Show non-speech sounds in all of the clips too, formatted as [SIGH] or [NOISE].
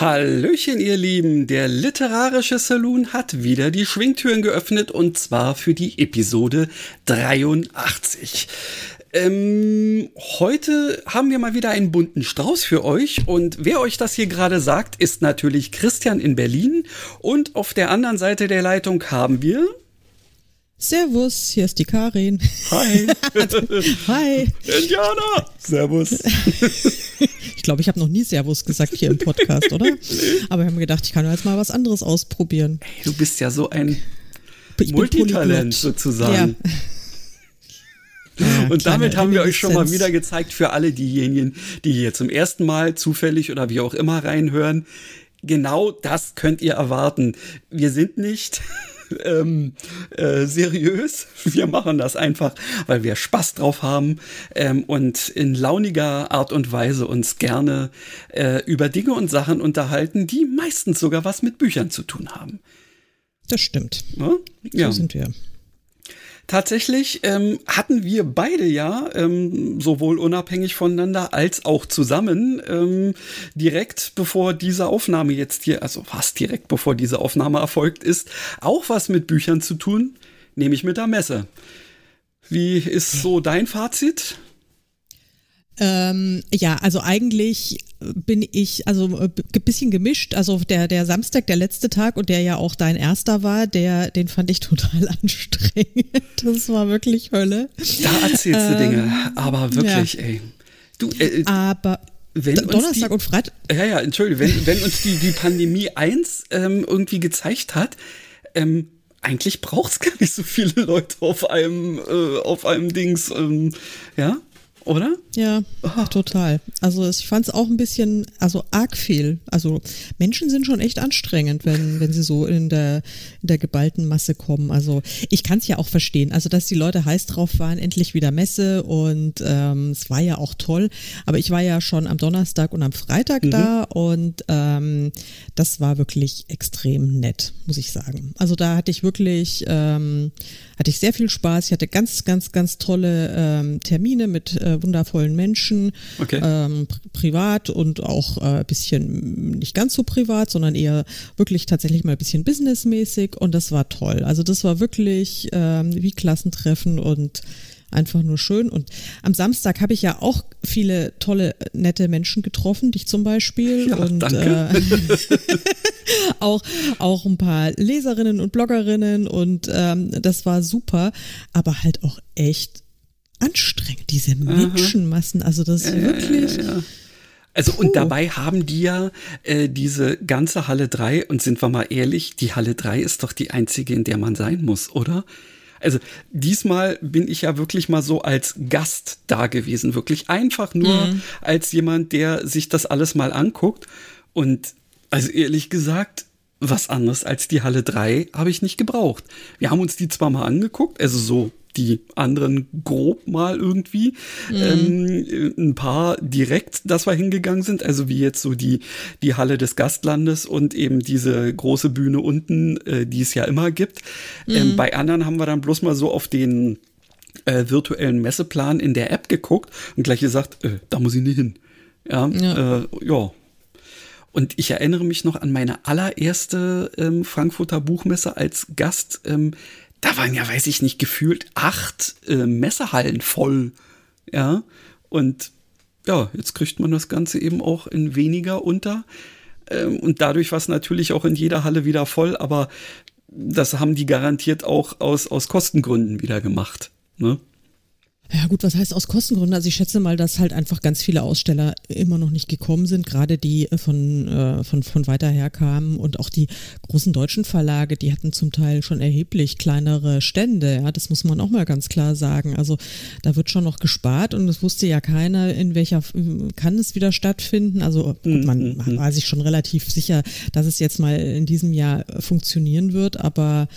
Hallöchen, ihr Lieben. Der literarische Saloon hat wieder die Schwingtüren geöffnet und zwar für die Episode 83. Ähm, heute haben wir mal wieder einen bunten Strauß für euch und wer euch das hier gerade sagt, ist natürlich Christian in Berlin und auf der anderen Seite der Leitung haben wir Servus, hier ist die Karin. Hi. [LAUGHS] Hi. Indianer. Servus. [LAUGHS] ich glaube, ich habe noch nie Servus gesagt hier im Podcast, oder? Aber wir haben gedacht, ich kann jetzt mal was anderes ausprobieren. Hey, du bist ja so ein ich Multitalent sozusagen. Ja. Ja, und damit haben wir euch schon mal wieder gezeigt für alle diejenigen, die hier zum ersten Mal zufällig oder wie auch immer reinhören. Genau das könnt ihr erwarten. Wir sind nicht ähm, äh, seriös. Wir machen das einfach, weil wir Spaß drauf haben ähm, und in launiger Art und Weise uns gerne äh, über Dinge und Sachen unterhalten, die meistens sogar was mit Büchern zu tun haben. Das stimmt. Ja? So sind wir. Tatsächlich ähm, hatten wir beide ja ähm, sowohl unabhängig voneinander als auch zusammen ähm, direkt bevor diese Aufnahme jetzt hier, also fast direkt bevor diese Aufnahme erfolgt ist, auch was mit Büchern zu tun, nämlich mit der Messe. Wie ist so dein Fazit? Ähm, ja, also eigentlich bin ich also ein äh, bisschen gemischt. Also der, der Samstag, der letzte Tag und der ja auch dein erster war, der, den fand ich [LAUGHS] total anstrengend. Das war wirklich Hölle. Da erzählst du ähm, Dinge, aber wirklich, ja. ey. Du, äh, aber wenn Donnerstag die, und Freitag. Ja, ja, entschuldige, wenn, wenn uns die, die Pandemie eins ähm, irgendwie gezeigt hat, ähm, eigentlich braucht es gar nicht so viele Leute auf einem, äh, auf einem Dings, ähm, ja? Oder? Ja, oh. total. Also ich fand es auch ein bisschen, also arg viel. Also Menschen sind schon echt anstrengend, wenn, wenn sie so in der, in der geballten Masse kommen. Also ich kann es ja auch verstehen. Also dass die Leute heiß drauf waren, endlich wieder Messe und ähm, es war ja auch toll. Aber ich war ja schon am Donnerstag und am Freitag mhm. da und ähm, das war wirklich extrem nett, muss ich sagen. Also da hatte ich wirklich, ähm, hatte ich sehr viel Spaß. Ich hatte ganz, ganz, ganz tolle ähm, Termine mit äh, wundervollen Menschen, okay. ähm, privat und auch ein äh, bisschen nicht ganz so privat, sondern eher wirklich tatsächlich mal ein bisschen businessmäßig und das war toll. Also das war wirklich ähm, wie Klassentreffen und einfach nur schön. Und am Samstag habe ich ja auch viele tolle, nette Menschen getroffen, dich zum Beispiel. Ja, und danke. Äh, [LAUGHS] auch, auch ein paar Leserinnen und Bloggerinnen und ähm, das war super, aber halt auch echt anstrengend, diese Menschenmassen. Also das ist ja, wirklich. Ja, also und dabei haben die ja äh, diese ganze Halle 3 und sind wir mal ehrlich, die Halle 3 ist doch die einzige, in der man sein muss, oder? Also diesmal bin ich ja wirklich mal so als Gast da gewesen, wirklich einfach nur mhm. als jemand, der sich das alles mal anguckt und also ehrlich gesagt, was anderes als die Halle 3 habe ich nicht gebraucht. Wir haben uns die zwar mal angeguckt, also so die anderen grob mal irgendwie. Mhm. Ähm, ein paar direkt, dass wir hingegangen sind, also wie jetzt so die, die Halle des Gastlandes und eben diese große Bühne unten, äh, die es ja immer gibt. Ähm, mhm. Ähm, bei anderen haben wir dann bloß mal so auf den äh, virtuellen Messeplan in der App geguckt und gleich gesagt, äh, da muss ich nicht hin. Ja, ja. Äh, ja. Und ich erinnere mich noch an meine allererste ähm, Frankfurter Buchmesse als Gast. Ähm, da waren ja, weiß ich nicht, gefühlt acht äh, Messehallen voll. Ja. Und ja, jetzt kriegt man das Ganze eben auch in weniger unter. Ähm, und dadurch war es natürlich auch in jeder Halle wieder voll, aber das haben die garantiert auch aus, aus Kostengründen wieder gemacht. Ne? Ja gut, was heißt aus Kostengründen? Also ich schätze mal, dass halt einfach ganz viele Aussteller immer noch nicht gekommen sind, gerade die äh, von, äh, von, von weiter her kamen und auch die großen deutschen Verlage, die hatten zum Teil schon erheblich kleinere Stände, ja, das muss man auch mal ganz klar sagen. Also da wird schon noch gespart und es wusste ja keiner, in welcher kann es wieder stattfinden. Also gut, man mhm. war sich schon relativ sicher, dass es jetzt mal in diesem Jahr funktionieren wird, aber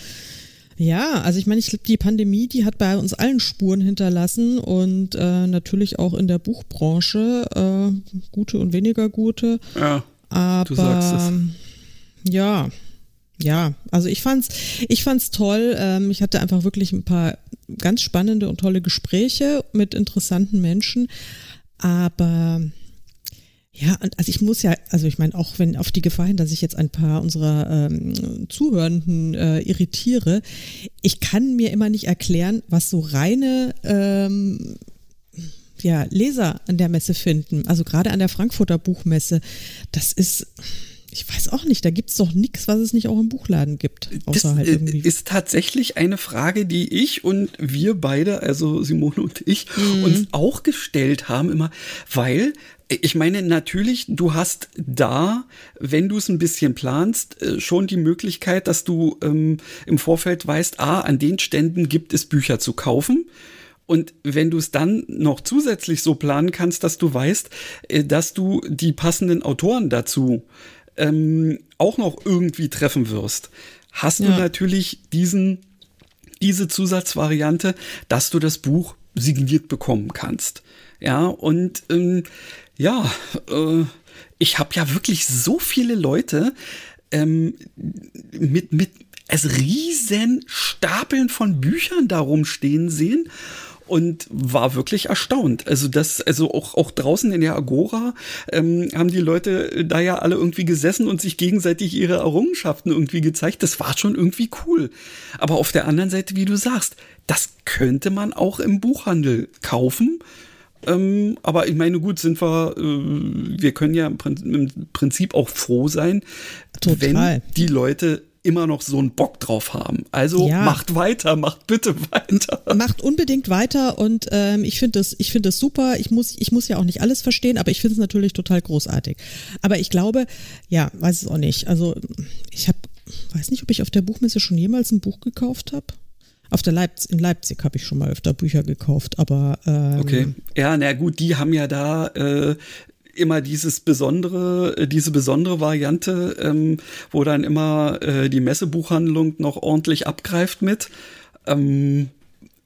Ja, also ich meine, ich glaube, die Pandemie, die hat bei uns allen Spuren hinterlassen und äh, natürlich auch in der Buchbranche äh, gute und weniger gute. Ja. Aber du sagst es. ja, ja, also ich fand's, ich fand's toll. Ähm, ich hatte einfach wirklich ein paar ganz spannende und tolle Gespräche mit interessanten Menschen. Aber ja, also ich muss ja, also ich meine, auch wenn auf die Gefahr hin, dass ich jetzt ein paar unserer ähm, Zuhörenden äh, irritiere, ich kann mir immer nicht erklären, was so reine ähm, ja, Leser an der Messe finden. Also gerade an der Frankfurter Buchmesse. Das ist ich weiß auch nicht, da gibt es doch nichts, was es nicht auch im Buchladen gibt. Außer das halt irgendwie. ist tatsächlich eine Frage, die ich und wir beide, also Simone und ich, mhm. uns auch gestellt haben, immer, weil ich meine, natürlich, du hast da, wenn du es ein bisschen planst, äh, schon die Möglichkeit, dass du ähm, im Vorfeld weißt, ah, an den Ständen gibt es Bücher zu kaufen. Und wenn du es dann noch zusätzlich so planen kannst, dass du weißt, äh, dass du die passenden Autoren dazu ähm, auch noch irgendwie treffen wirst, hast ja. du natürlich diesen, diese Zusatzvariante, dass du das Buch signiert bekommen kannst. Ja, und ähm, ja, äh, ich habe ja wirklich so viele Leute ähm, mit, mit es riesen Stapeln von Büchern darum stehen sehen und war wirklich erstaunt. Also das, also auch, auch draußen in der Agora ähm, haben die Leute da ja alle irgendwie gesessen und sich gegenseitig ihre Errungenschaften irgendwie gezeigt. Das war schon irgendwie cool. Aber auf der anderen Seite, wie du sagst, das könnte man auch im Buchhandel kaufen. Ähm, aber ich meine, gut, sind wir, äh, wir können ja im Prinzip auch froh sein, Total. wenn die Leute immer noch so einen Bock drauf haben. Also ja. macht weiter, macht bitte weiter. Macht unbedingt weiter und ähm, ich finde das, ich finde das super. Ich muss, ich muss ja auch nicht alles verstehen, aber ich finde es natürlich total großartig. Aber ich glaube, ja, weiß es auch nicht. Also ich habe, weiß nicht, ob ich auf der Buchmesse schon jemals ein Buch gekauft habe. Auf der Leipzig, in Leipzig habe ich schon mal öfter Bücher gekauft, aber ähm, okay, ja, na gut, die haben ja da äh, immer dieses besondere, äh, diese besondere Variante, ähm, wo dann immer äh, die Messebuchhandlung noch ordentlich abgreift mit. Ähm,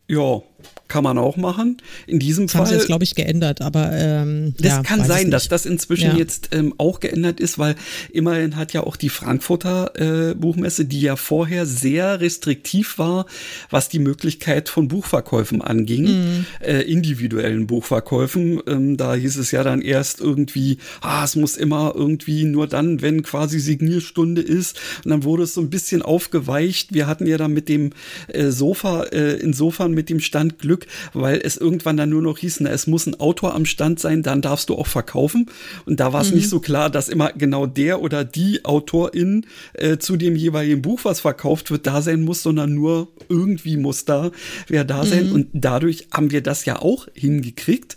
ja, kann man auch machen. In diesem das Fall. Haben sie jetzt, glaube ich, geändert, aber ähm, das ja, kann sein, dass das inzwischen ja. jetzt ähm, auch geändert ist, weil immerhin hat ja auch die Frankfurter äh, Buchmesse, die ja vorher sehr restriktiv war, was die Möglichkeit von Buchverkäufen anging, mhm. äh, individuellen Buchverkäufen. Ähm, da hieß es ja dann erst irgendwie, ah, es muss immer irgendwie nur dann, wenn quasi Signierstunde ist. Und dann wurde es so ein bisschen aufgeweicht. Wir hatten ja dann mit dem äh, Sofa, äh, insofern mit dem Stand Glück, weil es irgendwann dann nur noch hieß, na, es muss ein Autor am Stand sein, dann darfst du auch verkaufen. Und da war es mhm. nicht so klar, dass immer genau der oder die Autorin äh, zu dem jeweiligen Buch, was verkauft wird, da sein muss, sondern nur irgendwie muss da wer da sein. Mhm. Und dadurch haben wir das ja auch hingekriegt.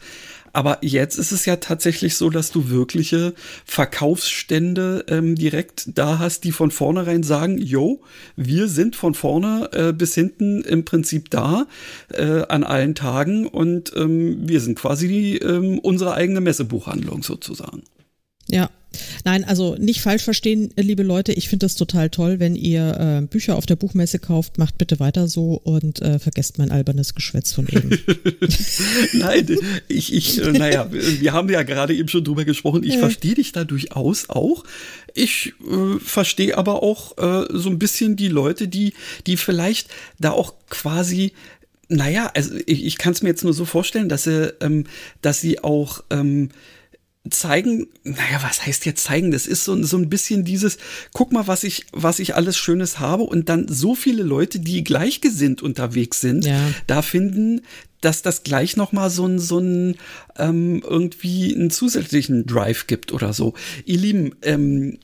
Aber jetzt ist es ja tatsächlich so, dass du wirkliche Verkaufsstände ähm, direkt da hast, die von vornherein sagen, yo, wir sind von vorne äh, bis hinten im Prinzip da äh, an allen Tagen und ähm, wir sind quasi die, ähm, unsere eigene Messebuchhandlung sozusagen. Ja, Nein, also nicht falsch verstehen, liebe Leute. Ich finde es total toll, wenn ihr äh, Bücher auf der Buchmesse kauft. Macht bitte weiter so und äh, vergesst mein albernes Geschwätz von eben. [LAUGHS] Nein, ich, ich, äh, naja, wir haben ja gerade eben schon drüber gesprochen. Ich ja. verstehe dich da durchaus auch. Ich äh, verstehe aber auch äh, so ein bisschen die Leute, die, die vielleicht da auch quasi naja, also ich, ich kann es mir jetzt nur so vorstellen, dass sie, ähm, dass sie auch ähm, zeigen, naja, was heißt jetzt zeigen? Das ist so, so ein bisschen dieses, guck mal, was ich, was ich alles Schönes habe und dann so viele Leute, die gleichgesinnt unterwegs sind, ja. da finden, dass das gleich nochmal so ein, so ein, ähm, irgendwie einen zusätzlichen Drive gibt oder so. Ihr Lieben, ähm,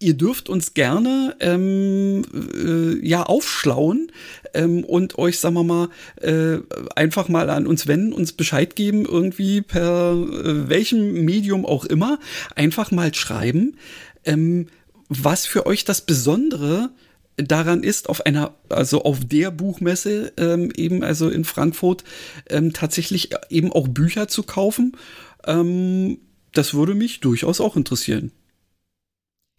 ihr dürft uns gerne ähm, äh, ja aufschlauen ähm, und euch, sagen wir mal, äh, einfach mal an uns wenden, uns Bescheid geben, irgendwie per äh, welchem Medium auch immer, einfach mal schreiben, ähm, was für euch das Besondere daran ist, auf einer, also auf der Buchmesse ähm, eben, also in Frankfurt, ähm, tatsächlich eben auch Bücher zu kaufen. Ähm, das würde mich durchaus auch interessieren.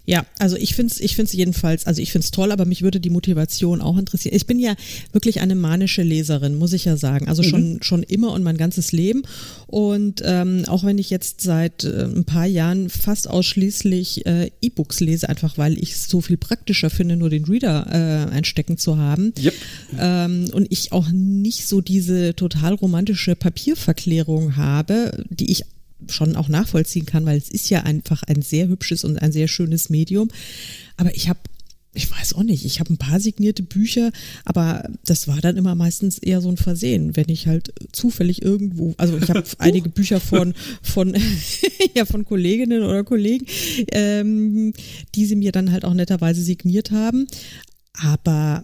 Ja, also ich finde es ich find's jedenfalls, also ich finde es toll, aber mich würde die Motivation auch interessieren. Ich bin ja wirklich eine manische Leserin, muss ich ja sagen. Also schon, mhm. schon immer und mein ganzes Leben. Und ähm, auch wenn ich jetzt seit äh, ein paar Jahren fast ausschließlich äh, E-Books lese, einfach weil ich es so viel praktischer finde, nur den Reader äh, einstecken zu haben. Yep. Ähm, und ich auch nicht so diese total romantische Papierverklärung habe, die ich schon auch nachvollziehen kann, weil es ist ja einfach ein sehr hübsches und ein sehr schönes Medium. Aber ich habe ich weiß auch nicht, ich habe ein paar signierte Bücher, aber das war dann immer meistens eher so ein Versehen, wenn ich halt zufällig irgendwo, also ich habe [LAUGHS] einige Bücher von von [LAUGHS] ja von Kolleginnen oder Kollegen, ähm, die sie mir dann halt auch netterweise signiert haben, aber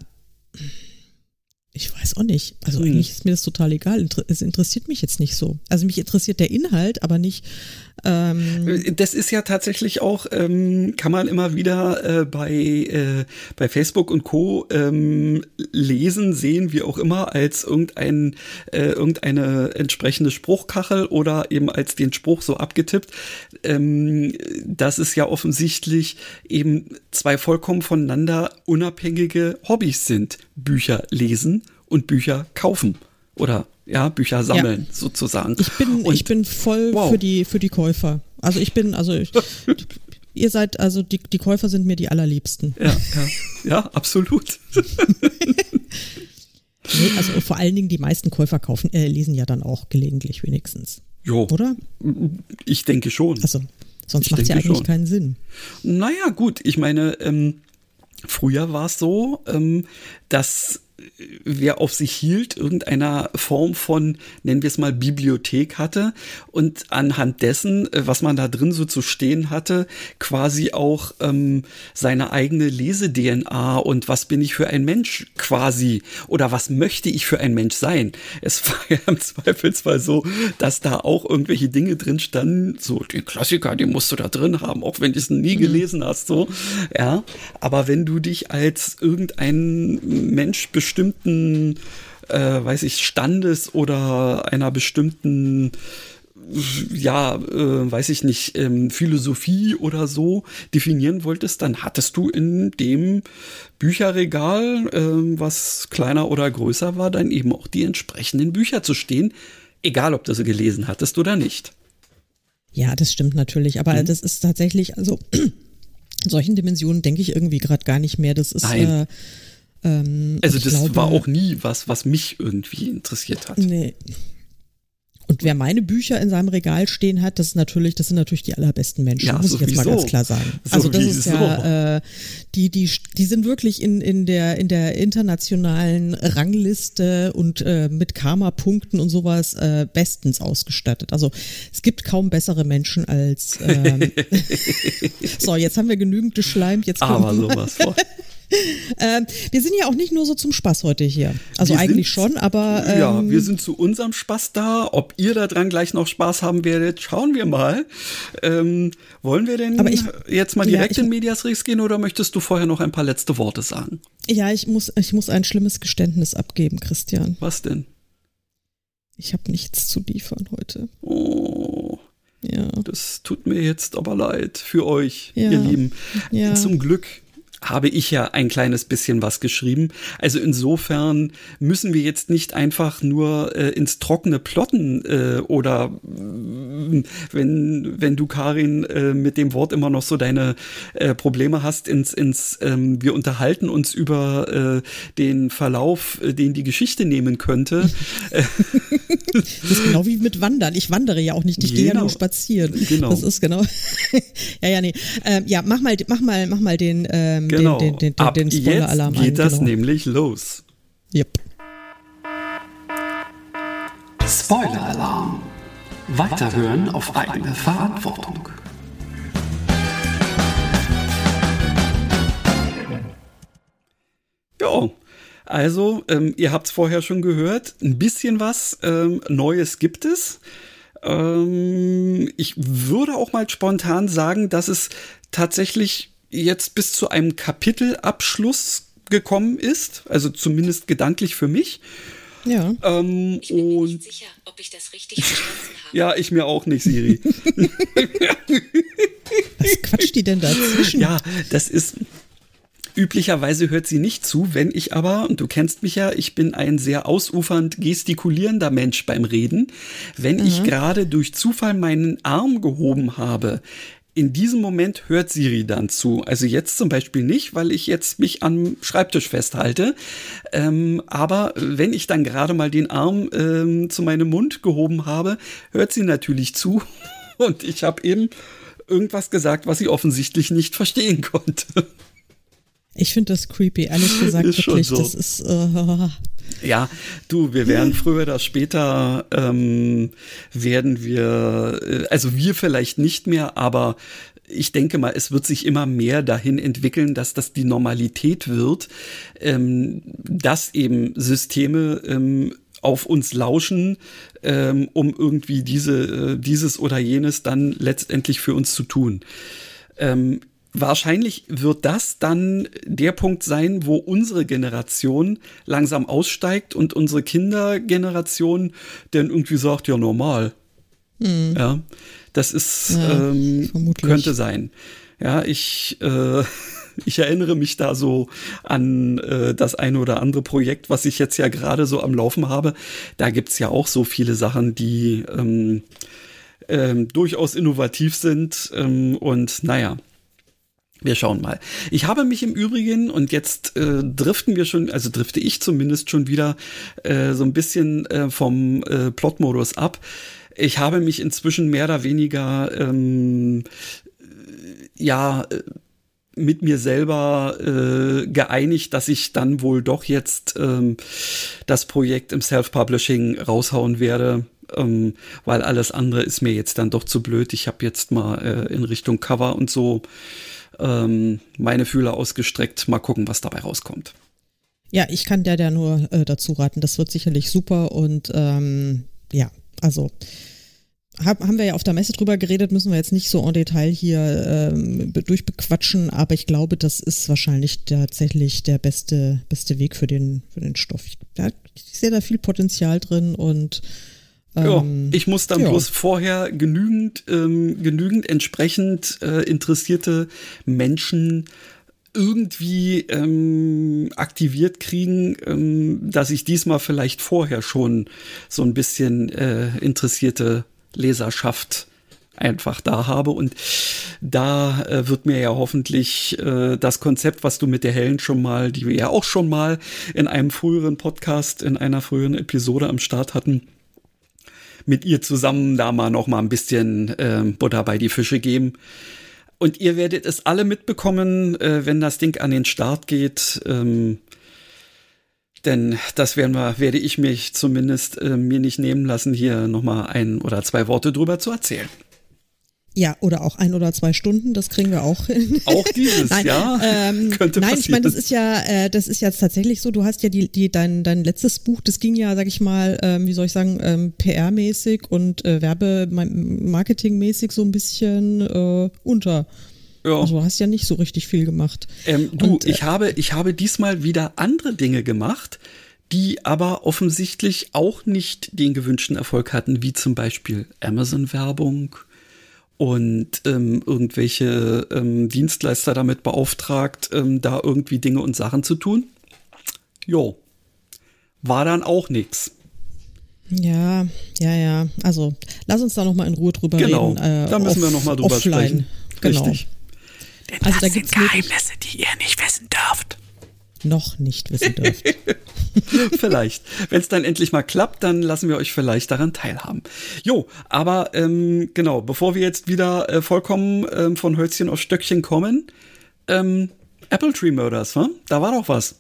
ich weiß auch nicht. Also hm. eigentlich ist mir das total egal. Es interessiert mich jetzt nicht so. Also mich interessiert der Inhalt, aber nicht. Ähm das ist ja tatsächlich auch, ähm, kann man immer wieder äh, bei, äh, bei Facebook und Co. Ähm, lesen, sehen, wie auch immer, als irgendein, äh, irgendeine entsprechende Spruchkachel oder eben als den Spruch so abgetippt. Ähm, dass es ja offensichtlich eben zwei vollkommen voneinander unabhängige Hobbys sind. Bücher lesen und Bücher kaufen oder ja, Bücher sammeln ja. sozusagen. Ich bin, und, ich bin voll wow. für die, für die Käufer. Also ich bin, also ich, [LAUGHS] ihr seid, also die, die Käufer sind mir die allerliebsten. Ja, ja, ja absolut. [LAUGHS] nee, also vor allen Dingen die meisten Käufer kaufen, äh, lesen ja dann auch gelegentlich wenigstens. Jo. Oder? Ich denke schon. Also, sonst macht es ja eigentlich schon. keinen Sinn. Naja, gut, ich meine, ähm, früher war es so, ähm, dass wer auf sich hielt, irgendeiner Form von, nennen wir es mal, Bibliothek hatte und anhand dessen, äh, was man da drin so zu stehen hatte, quasi auch ähm, seine eigene Lese-DNA und was bin ich für ein Mensch quasi oder was möchte ich für ein Mensch sein. Es [LAUGHS] war ja im Zweifelsfall so, dass da auch irgendwelche Dinge drin standen, so den Klassiker, den musst du da drin haben, auch wenn du es nie mhm. gelesen hast, so, ja. Aber wenn du dich als irgendein Mensch bestimmten, äh, weiß ich, Standes oder einer bestimmten ja, äh, weiß ich nicht, ähm, Philosophie oder so definieren wolltest, dann hattest du in dem Bücherregal, äh, was kleiner oder größer war, dann eben auch die entsprechenden Bücher zu stehen, egal ob du sie gelesen hattest oder nicht. Ja, das stimmt natürlich, aber mhm. das ist tatsächlich, also in [CLEARS THROAT] solchen Dimensionen denke ich irgendwie gerade gar nicht mehr. Das ist Nein. Äh, ähm, also das glaube, war auch nie was, was mich irgendwie interessiert hat. Nee. Und wer meine Bücher in seinem Regal stehen hat, das ist natürlich, das sind natürlich die allerbesten Menschen, ja, muss ich jetzt mal ganz klar sagen. [LAUGHS] Also das ist ja, äh, die, die, die sind wirklich in, in der, in der internationalen Rangliste und äh, mit Karma-Punkten und sowas äh, bestens ausgestattet. Also es gibt kaum bessere Menschen als. Ähm, [LAUGHS] [LAUGHS] so, jetzt haben wir genügend geschleimt. Jetzt Aber sowas vor. Ähm, wir sind ja auch nicht nur so zum Spaß heute hier. Also wir eigentlich sind, schon, aber. Ähm, ja, wir sind zu unserem Spaß da. Ob ihr da dran gleich noch Spaß haben werdet, schauen wir mal. Ähm, wollen wir denn ich, jetzt mal direkt ja, ich, in Medias Res gehen oder möchtest du vorher noch ein paar letzte Worte sagen? Ja, ich muss, ich muss ein schlimmes Geständnis abgeben, Christian. Was denn? Ich habe nichts zu liefern heute. Oh. Ja. Das tut mir jetzt aber leid für euch, ja. ihr Lieben. Ja. Zum Glück habe ich ja ein kleines bisschen was geschrieben. Also insofern müssen wir jetzt nicht einfach nur äh, ins trockene plotten äh, oder äh, wenn, wenn du, Karin, äh, mit dem Wort immer noch so deine äh, Probleme hast, ins, ins ähm, wir unterhalten uns über äh, den Verlauf, den die Geschichte nehmen könnte. [LAUGHS] das ist genau wie mit Wandern. Ich wandere ja auch nicht, ich genau. gehe ja nur genau. spazieren. Genau. Das ist genau. [LAUGHS] ja, ja, nee. Ähm, ja, mach mal, mach mal, mach mal den ähm, genau. den, den, den, den Spoiler-Alarm an. geht das genau. nämlich los. Yep. Spoiler-Alarm. Weiterhören auf eigene Verantwortung. Ja, also ähm, ihr habt es vorher schon gehört, ein bisschen was ähm, Neues gibt es. Ähm, ich würde auch mal spontan sagen, dass es tatsächlich jetzt bis zu einem Kapitelabschluss gekommen ist, also zumindest gedanklich für mich. Ja. Ähm, ich bin mir nicht sicher, ob ich das richtig verstanden habe. ja, ich mir auch nicht, Siri. [LAUGHS] [LAUGHS] Was quatscht die denn dazwischen? Ja, das ist. Üblicherweise hört sie nicht zu, wenn ich aber, und du kennst mich ja, ich bin ein sehr ausufernd gestikulierender Mensch beim Reden. Wenn mhm. ich gerade durch Zufall meinen Arm gehoben habe, in diesem Moment hört Siri dann zu. Also jetzt zum Beispiel nicht, weil ich jetzt mich am Schreibtisch festhalte. Ähm, aber wenn ich dann gerade mal den Arm ähm, zu meinem Mund gehoben habe, hört sie natürlich zu. [LAUGHS] Und ich habe eben irgendwas gesagt, was sie offensichtlich nicht verstehen konnte. Ich finde das creepy, ehrlich gesagt, ist wirklich. So. Das ist. Uh, [LAUGHS] ja, du, wir werden früher oder später ähm, werden wir, äh, also wir vielleicht nicht mehr, aber ich denke mal, es wird sich immer mehr dahin entwickeln, dass das die Normalität wird, ähm, dass eben Systeme ähm, auf uns lauschen, ähm, um irgendwie diese, äh, dieses oder jenes dann letztendlich für uns zu tun. Ähm, wahrscheinlich wird das dann der Punkt sein, wo unsere Generation langsam aussteigt und unsere Kindergeneration dann irgendwie sagt, ja, normal. Hm. Ja, das ist, ja, ähm, könnte sein. Ja, ich, äh, [LAUGHS] ich erinnere mich da so an äh, das eine oder andere Projekt, was ich jetzt ja gerade so am Laufen habe. Da gibt's ja auch so viele Sachen, die ähm, ähm, durchaus innovativ sind. Ähm, und naja, wir schauen mal. Ich habe mich im Übrigen, und jetzt äh, driften wir schon, also drifte ich zumindest schon wieder äh, so ein bisschen äh, vom äh, Plotmodus ab. Ich habe mich inzwischen mehr oder weniger, ähm, ja, äh, mit mir selber äh, geeinigt, dass ich dann wohl doch jetzt ähm, das Projekt im Self-Publishing raushauen werde, ähm, weil alles andere ist mir jetzt dann doch zu blöd. Ich habe jetzt mal äh, in Richtung Cover und so ähm, meine Fühler ausgestreckt. Mal gucken, was dabei rauskommt. Ja, ich kann der da nur äh, dazu raten. Das wird sicherlich super und ähm, ja, also hab, haben wir ja auf der Messe drüber geredet, müssen wir jetzt nicht so en Detail hier ähm, durchbequatschen, aber ich glaube, das ist wahrscheinlich tatsächlich der beste, beste Weg für den, für den Stoff. Ich, ich sehe da viel Potenzial drin und ja, ähm, ich muss dann ja. bloß vorher genügend, ähm, genügend entsprechend äh, interessierte Menschen irgendwie ähm, aktiviert kriegen, ähm, dass ich diesmal vielleicht vorher schon so ein bisschen äh, interessierte Leserschaft einfach da habe. Und da äh, wird mir ja hoffentlich äh, das Konzept, was du mit der Helen schon mal, die wir ja auch schon mal in einem früheren Podcast, in einer früheren Episode am Start hatten, mit ihr zusammen da mal noch mal ein bisschen äh, Butter bei die Fische geben. Und ihr werdet es alle mitbekommen, äh, wenn das Ding an den Start geht. Ähm, denn das werden wir, werde ich mich zumindest äh, mir nicht nehmen lassen, hier noch mal ein oder zwei Worte drüber zu erzählen. Ja, oder auch ein oder zwei Stunden, das kriegen wir auch hin. Auch dieses, [LAUGHS] nein, ja. Ähm, [LAUGHS] Könnte nein, passieren. ich meine, das ist ja, äh, das ist ja tatsächlich so, du hast ja die, die, dein, dein letztes Buch, das ging ja, sag ich mal, ähm, wie soll ich sagen, ähm, PR-mäßig und äh, Werbemarketing-mäßig so ein bisschen äh, unter. Ja. Also hast ja nicht so richtig viel gemacht. Ähm, du, und, äh, ich habe, ich habe diesmal wieder andere Dinge gemacht, die aber offensichtlich auch nicht den gewünschten Erfolg hatten, wie zum Beispiel Amazon-Werbung und ähm, irgendwelche ähm, Dienstleister damit beauftragt, ähm, da irgendwie Dinge und Sachen zu tun. Jo, war dann auch nichts. Ja, ja, ja. Also lass uns da noch mal in Ruhe drüber genau, reden. Genau, äh, da müssen off, wir noch mal drüber offline. sprechen. Genau. Richtig. Denn also das da sind Geheimnisse, die ihr nicht wissen dürft noch nicht wissen dürft. [LAUGHS] [LAUGHS] vielleicht. Wenn es dann endlich mal klappt, dann lassen wir euch vielleicht daran teilhaben. Jo, aber ähm, genau, bevor wir jetzt wieder äh, vollkommen ähm, von Hölzchen auf Stöckchen kommen, ähm, Apple Tree Murders, wa? da war doch was.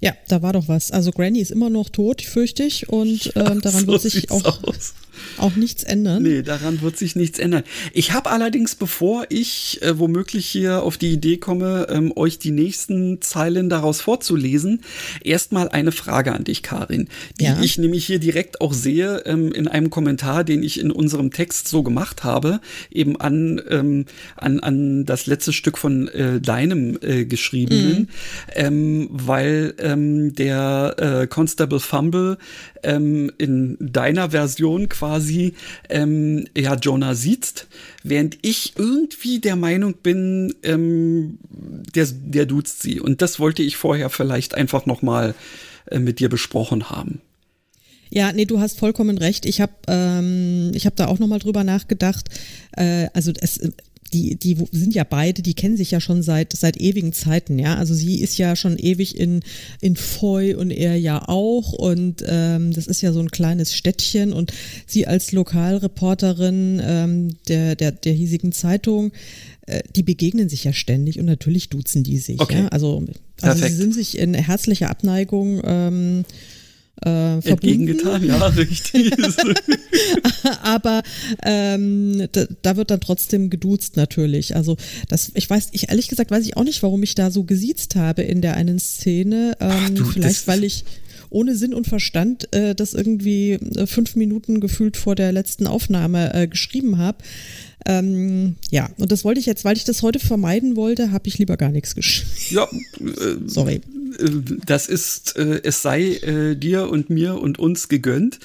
Ja, da war doch was. Also Granny ist immer noch tot, fürchte ich, und ähm, [LAUGHS] daran so wird sich auch aus auch nichts ändern. Nee, daran wird sich nichts ändern. Ich habe allerdings, bevor ich äh, womöglich hier auf die Idee komme, ähm, euch die nächsten Zeilen daraus vorzulesen, erstmal eine Frage an dich, Karin, die ja. ich nämlich hier direkt auch sehe ähm, in einem Kommentar, den ich in unserem Text so gemacht habe, eben an, ähm, an, an das letzte Stück von äh, deinem äh, geschriebenen, mhm. ähm, weil ähm, der äh, Constable Fumble ähm, in deiner Version quasi ähm, ja Jonah siehst, während ich irgendwie der Meinung bin, ähm, der, der duzt sie. Und das wollte ich vorher vielleicht einfach noch mal äh, mit dir besprochen haben. Ja, nee, du hast vollkommen recht. Ich habe ähm, hab da auch nochmal drüber nachgedacht. Äh, also es, die, die sind ja beide, die kennen sich ja schon seit, seit ewigen Zeiten, ja. Also sie ist ja schon ewig in, in Foy und er ja auch. Und ähm, das ist ja so ein kleines Städtchen. Und sie als Lokalreporterin ähm, der, der, der hiesigen Zeitung, äh, die begegnen sich ja ständig und natürlich duzen die sich. Okay. Ja? Also, also sie sind sich in herzlicher Abneigung. Ähm, äh, entgegengetan, ja, [LAUGHS] richtig. [LAUGHS] Aber ähm, da, da, wird dann trotzdem geduzt natürlich. Also das, ich weiß, ich ehrlich gesagt weiß ich auch nicht, warum ich da so gesiezt habe in der einen Szene. Ähm, Ach, du, vielleicht weil ich ohne Sinn und Verstand äh, das irgendwie äh, fünf Minuten gefühlt vor der letzten Aufnahme äh, geschrieben habe. Ähm, ja, und das wollte ich jetzt, weil ich das heute vermeiden wollte, habe ich lieber gar nichts geschrieben. Ja, [LAUGHS] äh, sorry. Äh, das ist, äh, es sei äh, dir und mir und uns gegönnt.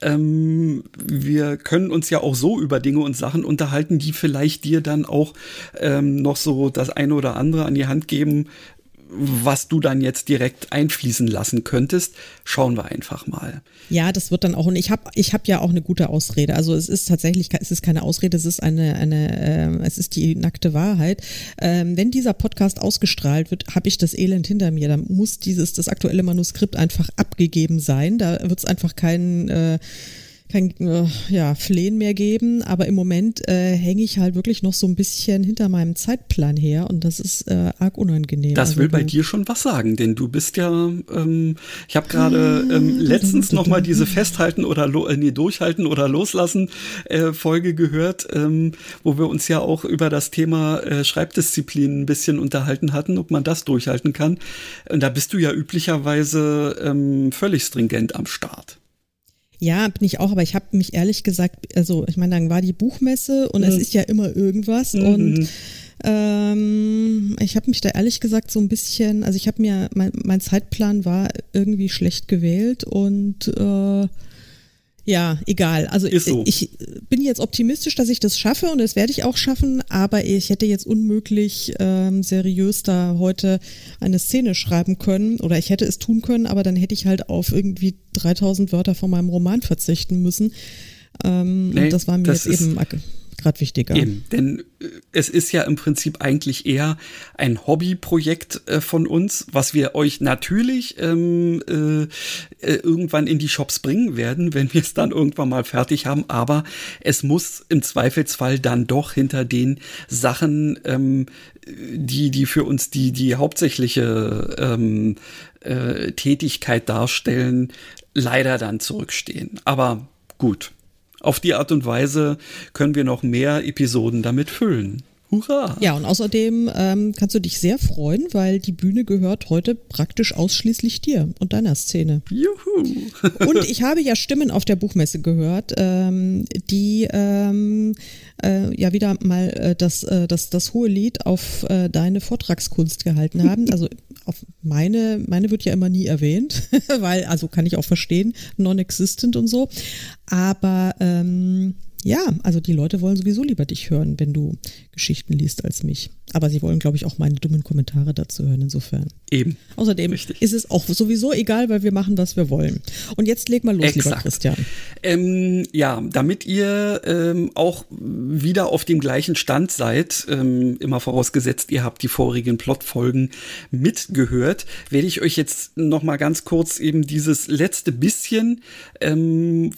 Ähm, wir können uns ja auch so über Dinge und Sachen unterhalten, die vielleicht dir dann auch ähm, noch so das eine oder andere an die Hand geben, was du dann jetzt direkt einfließen lassen könntest, schauen wir einfach mal. Ja, das wird dann auch und ich habe ich habe ja auch eine gute Ausrede. Also es ist tatsächlich es ist keine Ausrede, es ist eine eine äh, es ist die nackte Wahrheit. Ähm, wenn dieser Podcast ausgestrahlt wird, habe ich das Elend hinter mir. Dann muss dieses das aktuelle Manuskript einfach abgegeben sein. Da wird es einfach keinen äh, kein äh, ja, Flehen mehr geben, aber im Moment äh, hänge ich halt wirklich noch so ein bisschen hinter meinem Zeitplan her und das ist äh, arg unangenehm. Das also will bei dir schon was sagen, denn du bist ja, ähm, ich habe gerade ähm, letztens noch mal diese Festhalten oder äh, nee, durchhalten oder loslassen äh, Folge gehört, ähm, wo wir uns ja auch über das Thema äh, Schreibdisziplin ein bisschen unterhalten hatten, ob man das durchhalten kann. Und da bist du ja üblicherweise ähm, völlig stringent am Start. Ja, bin ich auch, aber ich habe mich ehrlich gesagt, also ich meine, dann war die Buchmesse und mhm. es ist ja immer irgendwas mhm. und ähm, ich habe mich da ehrlich gesagt so ein bisschen, also ich habe mir, mein, mein Zeitplan war irgendwie schlecht gewählt und äh, ja, egal. Also so. ich bin jetzt optimistisch, dass ich das schaffe und das werde ich auch schaffen, aber ich hätte jetzt unmöglich ähm, seriös da heute eine Szene schreiben können oder ich hätte es tun können, aber dann hätte ich halt auf irgendwie 3000 Wörter von meinem Roman verzichten müssen. Ähm, nee, und das war mir das jetzt eben gerade wichtiger. Eben, denn äh, es ist ja im Prinzip eigentlich eher ein Hobbyprojekt äh, von uns, was wir euch natürlich ähm, äh, äh, irgendwann in die Shops bringen werden, wenn wir es dann irgendwann mal fertig haben. Aber es muss im Zweifelsfall dann doch hinter den Sachen, ähm, die, die für uns die, die hauptsächliche ähm, äh, Tätigkeit darstellen, leider dann zurückstehen. Aber gut auf die Art und Weise können wir noch mehr Episoden damit füllen. Hurra! Ja, und außerdem ähm, kannst du dich sehr freuen, weil die Bühne gehört heute praktisch ausschließlich dir und deiner Szene. Juhu! [LAUGHS] und ich habe ja Stimmen auf der Buchmesse gehört, ähm, die ähm, äh, ja wieder mal äh, das, äh, das, das hohe Lied auf äh, deine Vortragskunst gehalten haben. Also auf meine, meine wird ja immer nie erwähnt, [LAUGHS] weil, also kann ich auch verstehen, non-existent und so. Aber ähm, ja, also die Leute wollen sowieso lieber dich hören, wenn du Geschichten liest, als mich. Aber sie wollen, glaube ich, auch meine dummen Kommentare dazu hören, insofern. Eben. Außerdem Richtig. ist es auch sowieso egal, weil wir machen, was wir wollen. Und jetzt leg mal los, Exakt. lieber Christian. Ähm, ja, damit ihr ähm, auch wieder auf dem gleichen Stand seid, ähm, immer vorausgesetzt, ihr habt die vorigen Plotfolgen mitgehört, werde ich euch jetzt noch mal ganz kurz eben dieses letzte bisschen, ähm,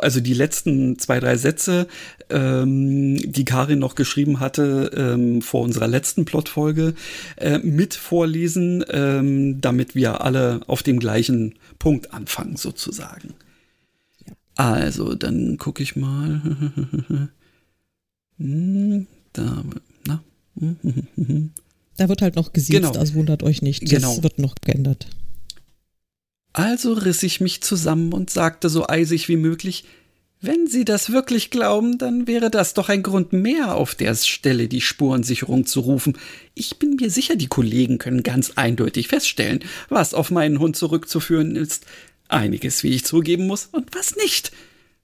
also die letzten zwei, drei Sätze, ähm, die Karin noch geschrieben hatte ähm, vor unserer letzten Plotfolge, äh, mit vorlesen, ähm, damit wir alle auf dem gleichen Punkt anfangen, sozusagen. Ja. Also, dann gucke ich mal. [LAUGHS] hm, da, na. da wird halt noch gesiezt, genau. also wundert euch nicht. Das genau. wird noch geändert. Also riss ich mich zusammen und sagte so eisig wie möglich, wenn Sie das wirklich glauben, dann wäre das doch ein Grund mehr, auf der Stelle die Spurensicherung zu rufen. Ich bin mir sicher, die Kollegen können ganz eindeutig feststellen, was auf meinen Hund zurückzuführen ist. Einiges, wie ich zugeben muss, und was nicht.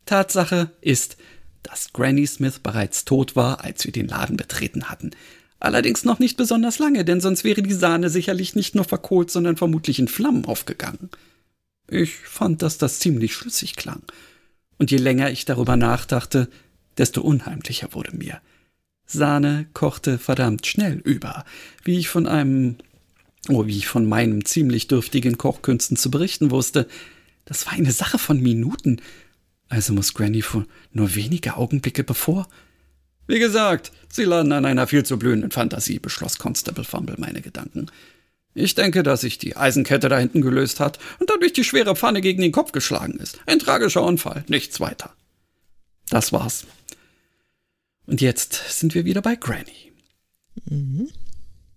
Tatsache ist, dass Granny Smith bereits tot war, als wir den Laden betreten hatten. Allerdings noch nicht besonders lange, denn sonst wäre die Sahne sicherlich nicht nur verkohlt, sondern vermutlich in Flammen aufgegangen. Ich fand, dass das ziemlich schlüssig klang. Und je länger ich darüber nachdachte, desto unheimlicher wurde mir. Sahne kochte verdammt schnell über, wie ich von einem, oh, wie ich von meinem ziemlich dürftigen Kochkünsten zu berichten wusste. Das war eine Sache von Minuten. Also muss Granny vor nur wenige Augenblicke bevor. Wie gesagt, Sie laden an einer viel zu blühenden Fantasie, beschloss Constable Fumble meine Gedanken. Ich denke, dass sich die Eisenkette da hinten gelöst hat und dadurch die schwere Pfanne gegen den Kopf geschlagen ist. Ein tragischer Unfall, nichts weiter. Das war's. Und jetzt sind wir wieder bei Granny. Mhm.